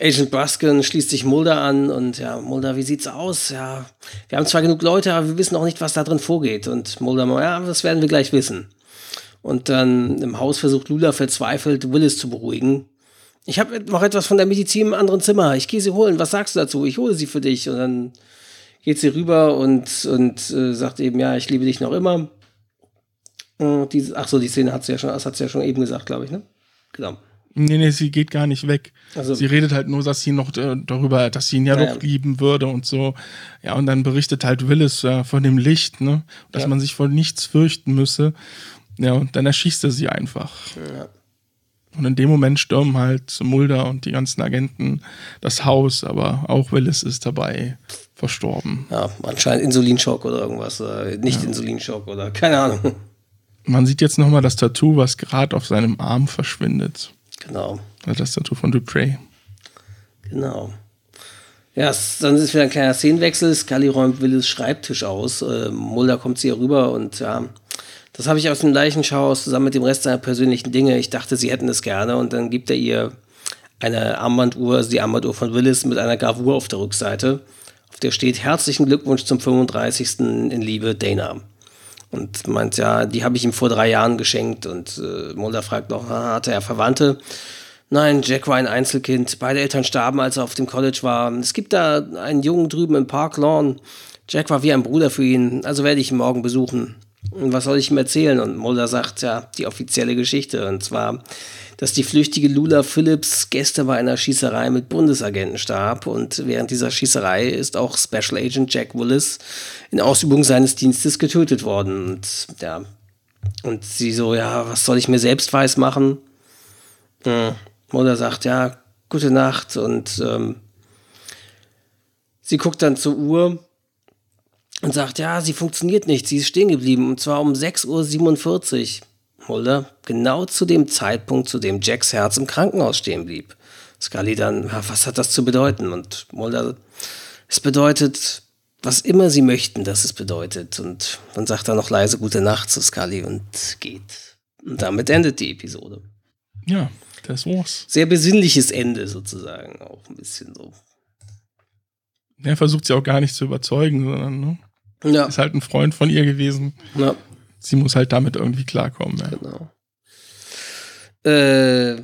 Agent Bruskin schließt sich Mulder an und ja, Mulder, wie sieht's aus? Ja, wir haben zwar genug Leute, aber wir wissen auch nicht, was da drin vorgeht. Und Mulder, ja, das werden wir gleich wissen. Und dann im Haus versucht Lula verzweifelt, Willis zu beruhigen. Ich habe noch etwas von der Medizin im anderen Zimmer. Ich gehe sie holen. Was sagst du dazu? Ich hole sie für dich. Und dann geht sie rüber und, und äh, sagt eben, ja, ich liebe dich noch immer. Und die, ach so, die Szene hat sie ja schon, das hat sie ja schon eben gesagt, glaube ich, ne? Genau. Nee, nee, sie geht gar nicht weg. Also, sie redet halt nur, dass sie noch äh, darüber, dass sie ihn ja, ja doch lieben würde und so. Ja, und dann berichtet halt Willis äh, von dem Licht, ne? Dass ja. man sich vor nichts fürchten müsse. Ja, und dann erschießt er sie einfach. Ja. Und in dem Moment stürmen halt Mulder und die ganzen Agenten das Haus, aber auch Willis ist dabei verstorben. Ja, anscheinend Insulinschock oder irgendwas. Oder nicht ja. Insulinschock oder keine Ahnung. Man sieht jetzt nochmal das Tattoo, was gerade auf seinem Arm verschwindet. Genau. Das Tattoo von Dupre. Genau. Ja, dann ist wieder ein kleiner Szenenwechsel. Scully räumt Willis Schreibtisch aus. Äh, Mulder kommt zu ihr rüber und ja, das habe ich aus dem Leichenschau aus zusammen mit dem Rest seiner persönlichen Dinge. Ich dachte, sie hätten es gerne und dann gibt er ihr eine Armbanduhr, also die Armbanduhr von Willis mit einer Gravur auf der Rückseite. Auf der steht herzlichen Glückwunsch zum 35. in Liebe, Dana. Und meint, ja, die habe ich ihm vor drei Jahren geschenkt. Und äh, Mulder fragt noch, ah, hatte er Verwandte? Nein, Jack war ein Einzelkind. Beide Eltern starben, als er auf dem College war. Es gibt da einen Jungen drüben im Park Lawn. Jack war wie ein Bruder für ihn, also werde ich ihn morgen besuchen. Und was soll ich ihm erzählen? Und Mulder sagt ja die offizielle Geschichte. Und zwar, dass die flüchtige Lula Phillips gestern bei einer Schießerei mit Bundesagenten starb. Und während dieser Schießerei ist auch Special Agent Jack Willis in Ausübung seines Dienstes getötet worden. Und ja, und sie so, ja, was soll ich mir selbst weiß machen? Hm. Mulder sagt, ja, gute Nacht. Und ähm, sie guckt dann zur Uhr und sagt, ja, sie funktioniert nicht, sie ist stehen geblieben. Und zwar um 6.47 Uhr. Mulder, genau zu dem Zeitpunkt, zu dem Jacks Herz im Krankenhaus stehen blieb. Scully dann, was hat das zu bedeuten? Und Mulder, es bedeutet, was immer sie möchten, dass es bedeutet. Und dann sagt er noch leise Gute Nacht zu Scully und geht. Und damit endet die Episode. Ja, das war's. Sehr besinnliches Ende sozusagen, auch ein bisschen so. Er versucht sie auch gar nicht zu überzeugen, sondern ne? ja. ist halt ein Freund von ihr gewesen. Ja. Sie muss halt damit irgendwie klarkommen. Ja. Genau. Äh,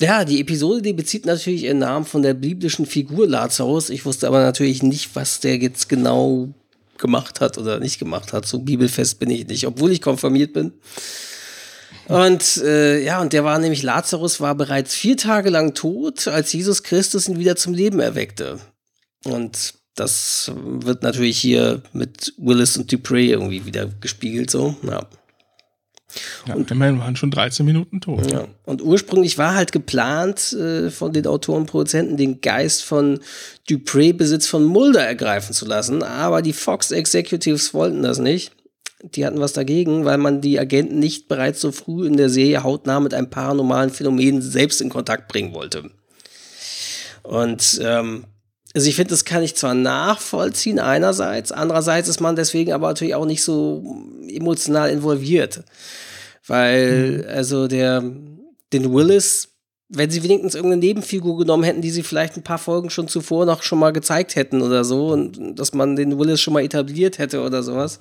ja, die Episode, die bezieht natürlich ihren Namen von der biblischen Figur Lazarus. Ich wusste aber natürlich nicht, was der jetzt genau gemacht hat oder nicht gemacht hat. So bibelfest bin ich nicht, obwohl ich konfirmiert bin. Und äh, ja, und der war nämlich, Lazarus war bereits vier Tage lang tot, als Jesus Christus ihn wieder zum Leben erweckte. Und das wird natürlich hier mit Willis und Dupree irgendwie wieder gespiegelt, so, ja. Ja, und immerhin waren schon 13 Minuten tot. Ja. Und ursprünglich war halt geplant äh, von den Autoren und Produzenten, den Geist von Dupree Besitz von Mulder ergreifen zu lassen, aber die Fox Executives wollten das nicht die hatten was dagegen, weil man die Agenten nicht bereits so früh in der Serie hautnah mit einem paranormalen Phänomen selbst in Kontakt bringen wollte. Und ähm, also ich finde, das kann ich zwar nachvollziehen einerseits, andererseits ist man deswegen aber natürlich auch nicht so emotional involviert, weil mhm. also der den Willis, wenn sie wenigstens irgendeine Nebenfigur genommen hätten, die sie vielleicht ein paar Folgen schon zuvor noch schon mal gezeigt hätten oder so und dass man den Willis schon mal etabliert hätte oder sowas,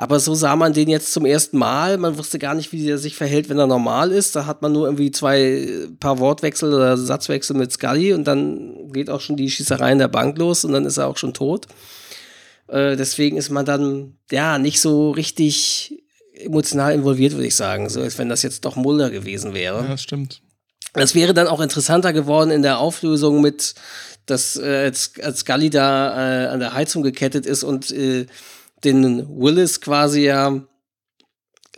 aber so sah man den jetzt zum ersten Mal. Man wusste gar nicht, wie er sich verhält, wenn er normal ist. Da hat man nur irgendwie zwei äh, paar Wortwechsel oder Satzwechsel mit Scully und dann geht auch schon die Schießerei in der Bank los und dann ist er auch schon tot. Äh, deswegen ist man dann ja nicht so richtig emotional involviert, würde ich sagen. So als wenn das jetzt doch Mulder gewesen wäre. Ja, das stimmt. Das wäre dann auch interessanter geworden in der Auflösung mit, dass äh, als, als Scully da äh, an der Heizung gekettet ist und äh, den Willis quasi ja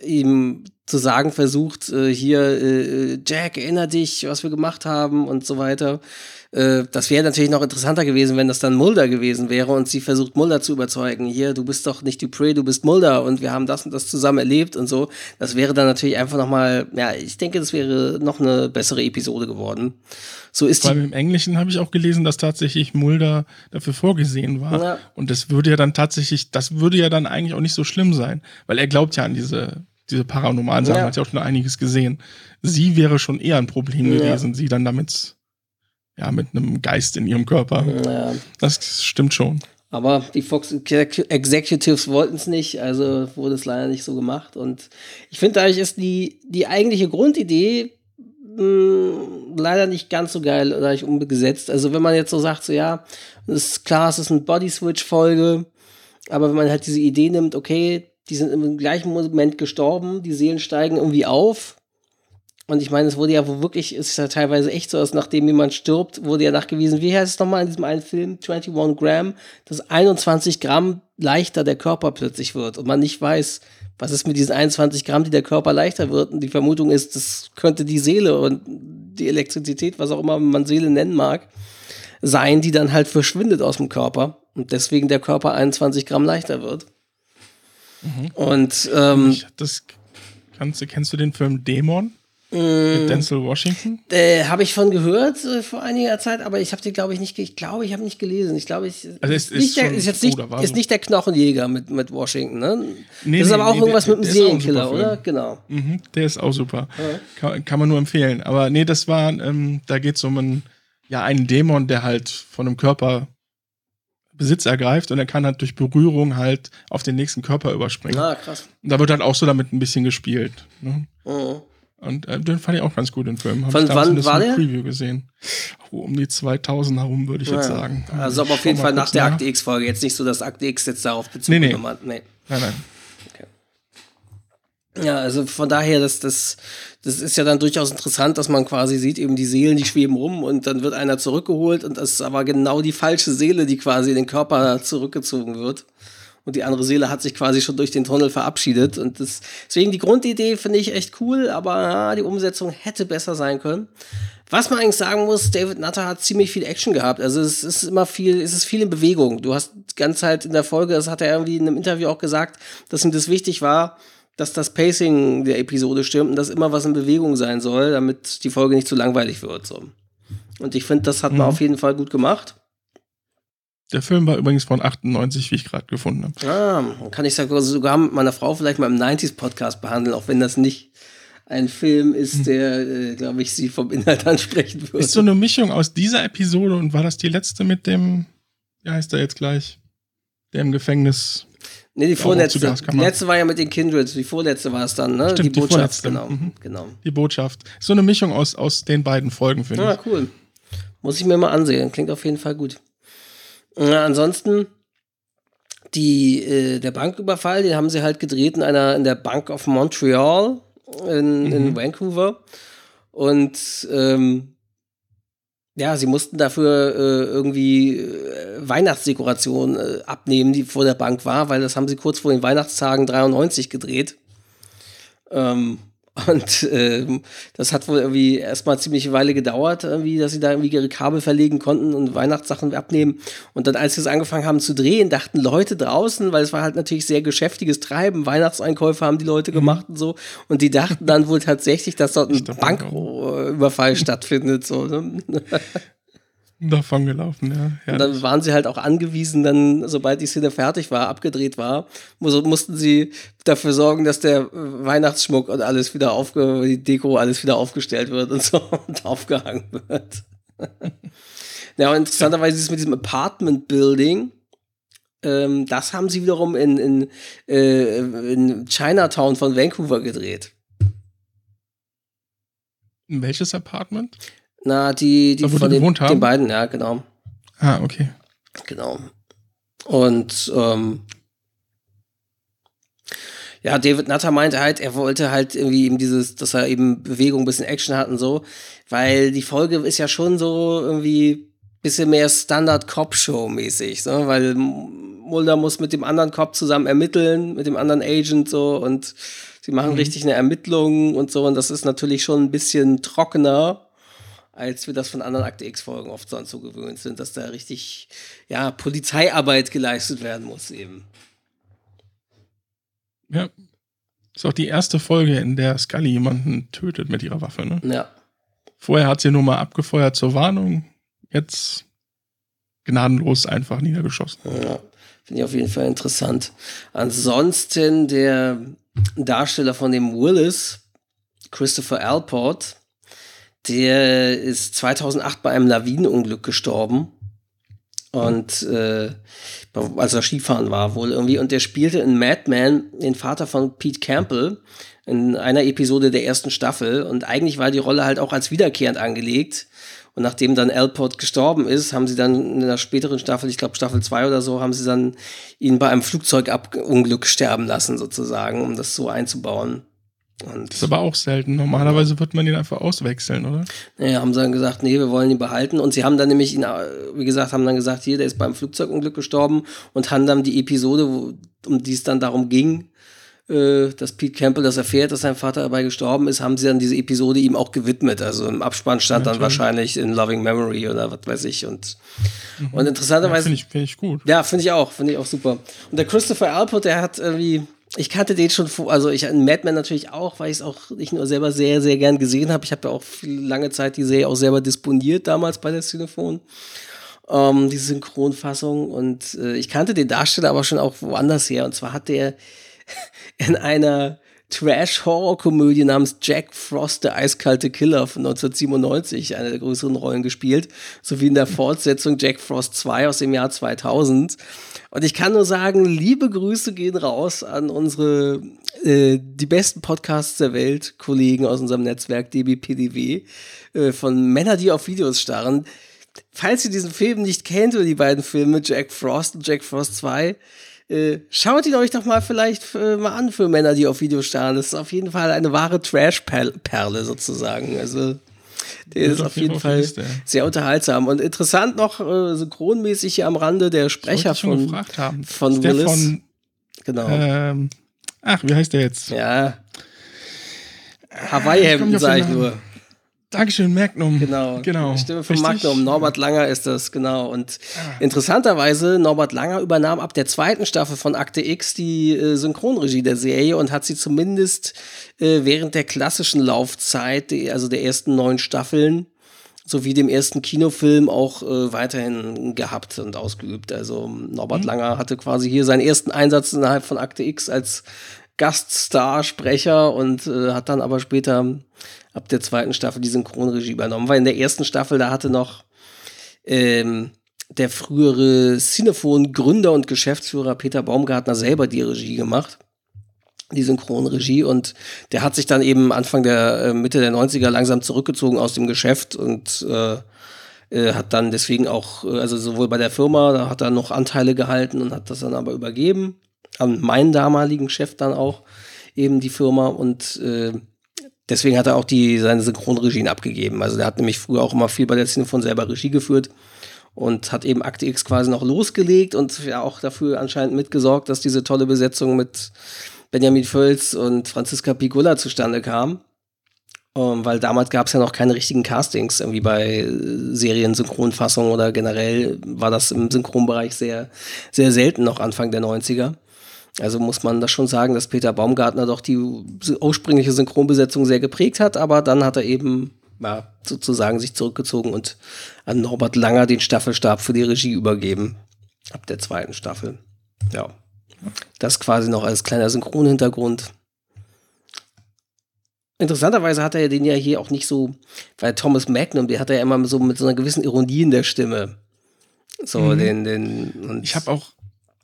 ihm zu sagen versucht, äh, hier, äh, Jack, erinner dich, was wir gemacht haben und so weiter. Äh, das wäre natürlich noch interessanter gewesen, wenn das dann Mulder gewesen wäre und sie versucht, Mulder zu überzeugen. Hier, du bist doch nicht Dupree, du bist Mulder und wir haben das und das zusammen erlebt und so. Das wäre dann natürlich einfach nochmal, ja, ich denke, das wäre noch eine bessere Episode geworden. So ist Weil im Englischen habe ich auch gelesen, dass tatsächlich Mulder dafür vorgesehen war. Ja. Und das würde ja dann tatsächlich, das würde ja dann eigentlich auch nicht so schlimm sein, weil er glaubt ja an diese diese paranormalen Sachen, ja. hat ja auch schon einiges gesehen. Sie wäre schon eher ein Problem ja. gewesen, sie dann damit ja, mit einem Geist in ihrem Körper. Ja. Das stimmt schon. Aber die Fox Executives wollten es nicht, also wurde es leider nicht so gemacht. Und ich finde, dadurch ist die, die eigentliche Grundidee mh, hm, leider nicht ganz so geil dadurch umgesetzt. Also wenn man jetzt so sagt, so ja, ist klar, es ist eine Body-Switch-Folge, aber wenn man halt diese Idee nimmt, okay, die sind im gleichen Moment gestorben, die Seelen steigen irgendwie auf, und ich meine, es wurde ja wo wirklich, es ist ja teilweise echt so, dass nachdem jemand stirbt, wurde ja nachgewiesen, wie heißt es nochmal in diesem einen Film, 21 Gramm, dass 21 Gramm leichter der Körper plötzlich wird und man nicht weiß, was ist mit diesen 21 Gramm, die der Körper leichter wird. Und die Vermutung ist, das könnte die Seele und die Elektrizität, was auch immer man Seele nennen mag, sein, die dann halt verschwindet aus dem Körper und deswegen der Körper 21 Gramm leichter wird. Mhm. Und ähm, das kannst, kennst du den Film Dämon? Mit Denzel Washington? Äh, habe ich von gehört äh, vor einiger Zeit, aber ich habe die, glaube ich, nicht, ich glaube, ich habe nicht gelesen. Ich glaube, ich. Also ist, ist, der, ist jetzt nicht, ist nicht der Knochenjäger mit, mit Washington, ne? Nee, das ist aber auch nee, irgendwas der, mit einem Serienkiller, oder? Genau. Mhm, der ist auch super. Ja. Kann, kann, man nur empfehlen. Aber nee, das war, ähm, da geht es um einen, ja, einen Dämon, der halt von einem Körper Besitz ergreift und er kann halt durch Berührung halt auf den nächsten Körper überspringen. Ah, krass. Und da wird halt auch so damit ein bisschen gespielt. Ne? Mhm. Und äh, den fand ich auch ganz gut, den Film. Hab Von wann war der? Preview gesehen. Oh, um die 2000 herum, würde ich ja. jetzt sagen. Also aber auf jeden Fall nach der Akte X-Folge. Jetzt nicht so, dass Akte X jetzt darauf Bezug nee, nee. genommen hat. Nee. Nein, nein. Okay. Ja, also von daher, das, das, das ist ja dann durchaus interessant, dass man quasi sieht, eben die Seelen, die schweben rum und dann wird einer zurückgeholt und das ist aber genau die falsche Seele, die quasi in den Körper zurückgezogen wird und die andere Seele hat sich quasi schon durch den Tunnel verabschiedet. Und das, deswegen die Grundidee finde ich echt cool, aber ja, die Umsetzung hätte besser sein können. Was man eigentlich sagen muss, David Nutter hat ziemlich viel Action gehabt. Also es ist immer viel, es ist viel in Bewegung. Du hast die ganze Zeit in der Folge, das hat er irgendwie in einem Interview auch gesagt, dass ihm das wichtig war, dass das Pacing der Episode stimmt und dass immer was in Bewegung sein soll, damit die Folge nicht zu langweilig wird. So. Und ich finde, das hat man mhm. auf jeden Fall gut gemacht. Der Film war übrigens von 98, wie ich gerade gefunden habe. Ah, kann ich sogar mit meiner Frau vielleicht mal im 90s-Podcast behandeln, auch wenn das nicht ein Film ist, hm. der, äh, glaube ich, sie vom Inhalt ansprechen würde. Ist so eine Mischung aus dieser Episode und war das die letzte mit dem, wie heißt er jetzt gleich, der im Gefängnis. Nee, die vorletzte. Die letzte war ja mit den Kindreds, die vorletzte war es dann, ne? Stimmt, die Botschaft, die genau. Mhm. genau. Die Botschaft. So eine Mischung aus, aus den beiden Folgen, finde ah, ich. Ah, cool. Muss ich mir mal ansehen. Klingt auf jeden Fall gut. Ja, ansonsten die, äh, der Banküberfall, den haben sie halt gedreht in einer in der Bank of Montreal in, mhm. in Vancouver. Und ähm, ja, sie mussten dafür äh, irgendwie äh, Weihnachtsdekoration äh, abnehmen, die vor der Bank war, weil das haben sie kurz vor den Weihnachtstagen 93 gedreht. Ähm, und äh, das hat wohl irgendwie erstmal ziemlich eine Weile gedauert, irgendwie, dass sie da irgendwie ihre Kabel verlegen konnten und Weihnachtssachen abnehmen. Und dann, als sie es angefangen haben zu drehen, dachten Leute draußen, weil es war halt natürlich sehr geschäftiges Treiben, Weihnachtseinkäufe haben die Leute mhm. gemacht und so. Und die dachten dann wohl tatsächlich, dass dort ein Banküberfall stattfindet. So, ne? davon gelaufen, ja. Und dann waren sie halt auch angewiesen, dann, sobald die Szene fertig war, abgedreht war, mussten sie dafür sorgen, dass der Weihnachtsschmuck und alles wieder aufge, die Deko alles wieder aufgestellt wird und so und aufgehangen wird. ja, und interessanterweise ist es mit diesem Apartment Building, ähm, das haben sie wiederum in, in, äh, in Chinatown von Vancouver gedreht. In welches Apartment? Na, die, die da, von den, den, beiden, ja, genau. Ah, okay. Genau. Und ähm, ja, David Nutter meinte halt, er wollte halt irgendwie eben dieses, dass er eben Bewegung, ein bisschen Action hat und so, weil die Folge ist ja schon so irgendwie bisschen mehr Standard-Cop-Show-mäßig, so, weil Mulder muss mit dem anderen Cop zusammen ermitteln, mit dem anderen Agent so und sie machen mhm. richtig eine Ermittlung und so und das ist natürlich schon ein bisschen trockener als wir das von anderen Akte X-Folgen oft sonst so gewöhnt sind, dass da richtig, ja, Polizeiarbeit geleistet werden muss eben. Ja. Ist auch die erste Folge, in der Scully jemanden tötet mit ihrer Waffe, ne? Ja. Vorher hat sie nur mal abgefeuert zur Warnung, jetzt gnadenlos einfach niedergeschossen. Ja, finde ich auf jeden Fall interessant. Ansonsten der Darsteller von dem Willis, Christopher Alport, der ist 2008 bei einem Lawinenunglück gestorben. Und äh, als er Skifahren war wohl irgendwie. Und der spielte in Madman den Vater von Pete Campbell in einer Episode der ersten Staffel. Und eigentlich war die Rolle halt auch als wiederkehrend angelegt. Und nachdem dann Alport gestorben ist, haben sie dann in der späteren Staffel, ich glaube Staffel 2 oder so, haben sie dann ihn bei einem Flugzeugunglück sterben lassen, sozusagen, um das so einzubauen. Und das ist aber auch selten. Normalerweise wird man ihn einfach auswechseln, oder? Naja, haben sie dann gesagt, nee, wir wollen ihn behalten. Und sie haben dann nämlich ihn, wie gesagt, haben dann gesagt, hier, der ist beim Flugzeugunglück gestorben und haben dann die Episode, wo, um die es dann darum ging, äh, dass Pete Campbell das erfährt, dass sein Vater dabei gestorben ist, haben sie dann diese Episode ihm auch gewidmet. Also im Abspann stand ja, dann wahrscheinlich in Loving Memory oder was weiß ich. Und, mhm. und interessanterweise. Ja, finde ich, find ich gut. Ja, finde ich auch, finde ich auch super. Und der Christopher Alpert, der hat irgendwie ich kannte den schon vor, also ich Mad Men natürlich auch, weil ich es auch nicht nur selber sehr, sehr gern gesehen habe. Ich habe ja auch viel, lange Zeit die Serie auch selber disponiert damals bei der Cinephone. Ähm, die Synchronfassung. Und äh, ich kannte den Darsteller aber schon auch woanders her. Und zwar hat der in einer Trash-Horror-Komödie namens Jack Frost, der eiskalte Killer von 1997, eine der größeren Rollen gespielt, sowie in der Fortsetzung Jack Frost 2 aus dem Jahr 2000. Und ich kann nur sagen, liebe Grüße gehen raus an unsere, äh, die besten Podcasts der Welt, Kollegen aus unserem Netzwerk DBPDW, äh, von Männer, die auf Videos starren. Falls ihr diesen Film nicht kennt oder die beiden Filme, Jack Frost und Jack Frost 2, äh, schaut ihn euch doch mal vielleicht äh, mal an für Männer, die auf Videos starren. Das ist auf jeden Fall eine wahre Trash-Perle sozusagen. Also der ist auf jeden Fall Liste. sehr unterhaltsam und interessant noch äh, synchronmäßig hier am Rande der Sprecher von, von Willis. Von, genau. Ähm, ach, wie heißt der jetzt? Ja. Hawaii-Hemden, sag ich nur. Dankeschön, Magnum. Genau. genau. Die Stimme von Richtig? Magnum. Norbert Langer ist das, genau. Und ah. interessanterweise, Norbert Langer übernahm ab der zweiten Staffel von Akte X die äh, Synchronregie der Serie und hat sie zumindest äh, während der klassischen Laufzeit, also der ersten neun Staffeln, sowie dem ersten Kinofilm auch äh, weiterhin gehabt und ausgeübt. Also Norbert mhm. Langer hatte quasi hier seinen ersten Einsatz innerhalb von Akte X als Gaststar-Sprecher und äh, hat dann aber später ab der zweiten Staffel die Synchronregie übernommen. Weil in der ersten Staffel, da hatte noch ähm, der frühere Cinephon-Gründer und Geschäftsführer Peter Baumgartner selber die Regie gemacht. Die Synchronregie und der hat sich dann eben Anfang der äh, Mitte der 90er langsam zurückgezogen aus dem Geschäft und äh, äh, hat dann deswegen auch, äh, also sowohl bei der Firma, da hat er noch Anteile gehalten und hat das dann aber übergeben an meinen damaligen Chef dann auch eben die Firma und äh, deswegen hat er auch die, seine Synchronregien abgegeben. Also der hat nämlich früher auch immer viel bei der Cinefon selber Regie geführt und hat eben Akte X quasi noch losgelegt und ja auch dafür anscheinend mitgesorgt, dass diese tolle Besetzung mit Benjamin Völz und Franziska Pigula zustande kam. Um, ähm, weil damals gab es ja noch keine richtigen Castings, irgendwie bei Serien-Synchronfassungen oder generell war das im Synchronbereich sehr, sehr selten noch Anfang der 90er. Also muss man das schon sagen, dass Peter Baumgartner doch die ursprüngliche Synchronbesetzung sehr geprägt hat, aber dann hat er eben ja, sozusagen sich zurückgezogen und an Norbert Langer den Staffelstab für die Regie übergeben. Ab der zweiten Staffel. Ja. Das quasi noch als kleiner Synchronhintergrund. Interessanterweise hat er den ja hier auch nicht so, weil Thomas Magnum, der hat er ja immer so mit so einer gewissen Ironie in der Stimme. So, mhm. den, den. ich habe auch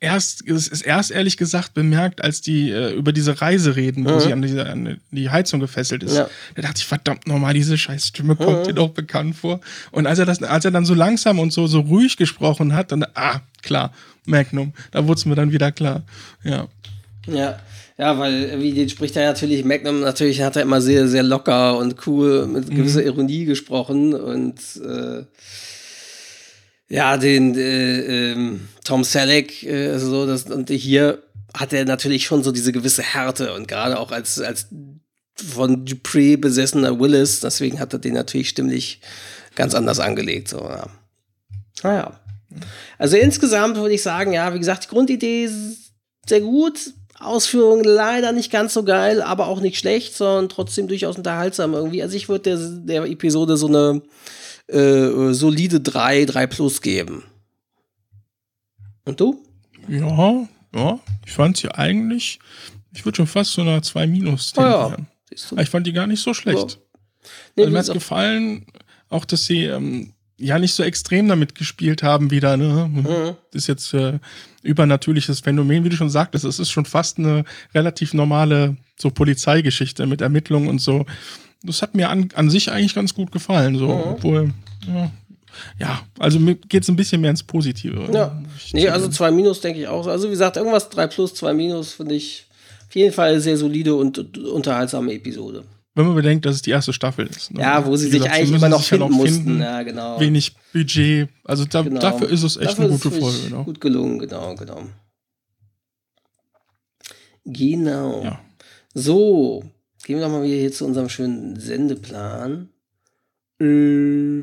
erst, es ist erst ehrlich gesagt bemerkt, als die äh, über diese Reise reden, wo mhm. sie an die, an die Heizung gefesselt ist. Ja. Da dachte ich, verdammt nochmal, diese scheiß Stimme kommt mhm. dir doch bekannt vor. Und als er das, als er dann so langsam und so, so ruhig gesprochen hat, dann, ah, klar, Magnum, da wurde es mir dann wieder klar. Ja. Ja. Ja, weil wie den spricht er natürlich, Magnum natürlich hat er immer sehr, sehr locker und cool mit gewisser mhm. Ironie gesprochen und äh, ja, den äh, ähm, Tom Selleck, äh, so das, und hier hat er natürlich schon so diese gewisse Härte und gerade auch als, als von Dupree besessener Willis, deswegen hat er den natürlich stimmlich ganz anders angelegt. So, ja. Naja. Also insgesamt würde ich sagen, ja, wie gesagt, die Grundidee ist sehr gut. Ausführung leider nicht ganz so geil, aber auch nicht schlecht, sondern trotzdem durchaus unterhaltsam irgendwie. Also ich würde der, der Episode so eine äh, solide 3, 3 plus geben. Und du? Ja, ja. Ich fand sie eigentlich, ich würde schon fast so einer 2 minus oh ja. Ich fand die gar nicht so schlecht. Ja. Nee, also mir hat gefallen, auch dass sie ähm, ja nicht so extrem damit gespielt haben wieder. Ne? Mhm. Das ist jetzt äh, übernatürliches Phänomen, wie du schon sagtest. Es ist schon fast eine relativ normale so Polizeigeschichte mit Ermittlungen und so das hat mir an, an sich eigentlich ganz gut gefallen. So, mhm. obwohl, ja, ja, also mir geht es ein bisschen mehr ins Positive. Ja. Nee, also 2 Minus denke ich auch. Also wie gesagt, irgendwas 3 plus, 2 Minus finde ich auf jeden Fall eine sehr solide und unterhaltsame Episode. Wenn man bedenkt, dass es die erste Staffel ist. Ne? Ja, wo sie sich eigentlich immer noch finden, ja noch mussten. Ja, genau. Wenig Budget. Also da, genau. dafür ist es echt dafür eine gute Folge. Genau. Gut gelungen, genau, genau. Genau. Ja. So, Gehen wir doch mal wieder hier zu unserem schönen Sendeplan. Äh,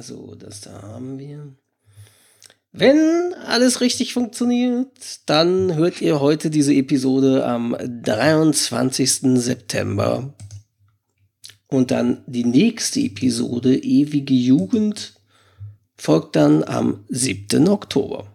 so, das da haben wir. Wenn alles richtig funktioniert, dann hört ihr heute diese Episode am 23. September. Und dann die nächste Episode, Ewige Jugend, folgt dann am 7. Oktober.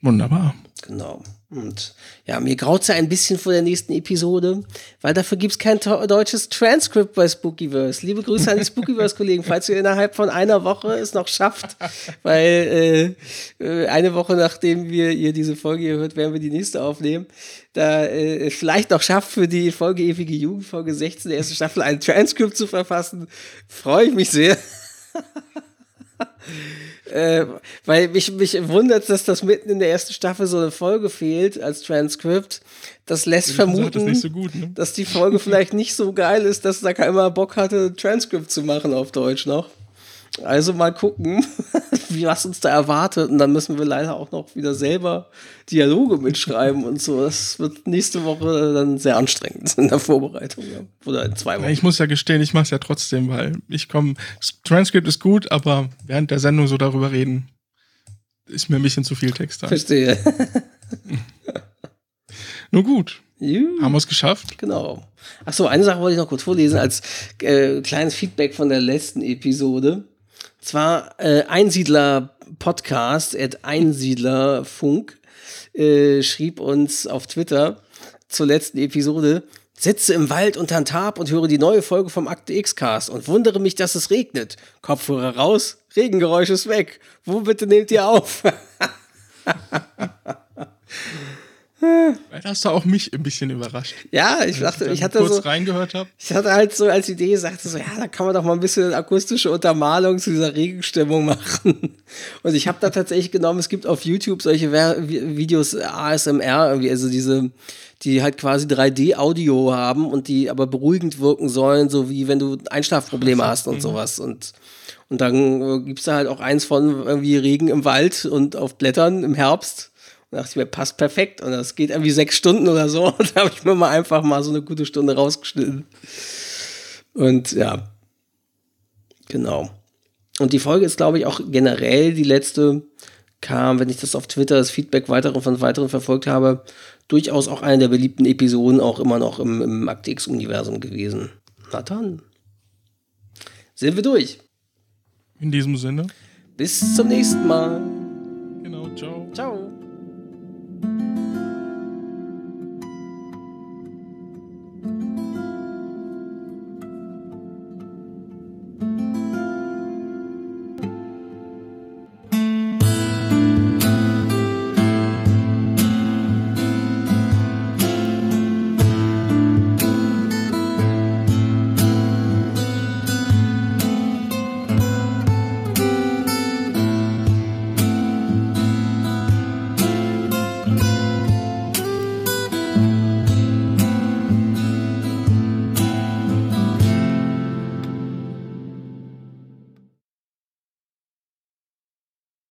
Wunderbar. Genau. Und ja, mir graut ja ein bisschen vor der nächsten Episode, weil dafür gibt es kein deutsches Transkript bei Spookyverse. Liebe Grüße an die Spookyverse-Kollegen, falls ihr innerhalb von einer Woche es noch schafft, weil äh, äh, eine Woche nachdem wir ihr diese Folge hier hört, werden wir die nächste aufnehmen. Da äh, vielleicht noch schafft für die Folge Ewige Jugend, Folge 16 der ersten Staffel, ein Transkript zu verfassen, freue ich mich sehr. Äh, weil mich, mich wundert, dass das mitten in der ersten Staffel so eine Folge fehlt als Transkript. Das lässt ich vermuten, das so gut, ne? dass die Folge vielleicht nicht so geil ist, dass da keiner Bock hatte, Transkript zu machen auf Deutsch noch. Also mal gucken, wie was uns da erwartet. Und dann müssen wir leider auch noch wieder selber Dialoge mitschreiben und so. Das wird nächste Woche dann sehr anstrengend in der Vorbereitung. Ja. Oder in zwei Wochen. Ich muss ja gestehen, ich mache es ja trotzdem, weil ich komme. Transkript ist gut, aber während der Sendung so darüber reden, ist mir ein bisschen zu viel Text da. Verstehe. Nur gut. Juh. Haben wir es geschafft? Genau. Achso, eine Sache wollte ich noch kurz vorlesen als äh, kleines Feedback von der letzten Episode. Zwar äh, Einsiedler Podcast, at Einsiedlerfunk, äh, schrieb uns auf Twitter zur letzten Episode, sitze im Wald unter Tab und höre die neue Folge vom Akte X-Cast und wundere mich, dass es regnet. Kopfhörer raus, Regengeräusch ist weg. Wo bitte nehmt ihr auf? Vielleicht hast du auch mich ein bisschen überrascht. Ja, ich dachte, ich, ich hatte kurz so, reingehört habe. Ich hatte halt so als Idee sagte so, ja, da kann man doch mal ein bisschen akustische Untermalung zu dieser Regenstimmung machen. Und ich habe da tatsächlich genommen, es gibt auf YouTube solche Videos ASMR, irgendwie, also diese, die halt quasi 3D-Audio haben und die aber beruhigend wirken sollen, so wie wenn du Einschlafprobleme hast und mhm. sowas. Und und dann äh, gibt es da halt auch eins von irgendwie Regen im Wald und auf Blättern im Herbst. Da dachte ich mir, passt perfekt. Und das geht irgendwie sechs Stunden oder so. Und da habe ich mir mal einfach mal so eine gute Stunde rausgeschnitten. Und ja, genau. Und die Folge ist, glaube ich, auch generell die letzte, kam, wenn ich das auf Twitter, das Feedback weiteren von weiteren verfolgt habe, durchaus auch eine der beliebten Episoden, auch immer noch im, im Akte X-Universum gewesen. Na dann. Sind wir durch. In diesem Sinne. Bis zum nächsten Mal.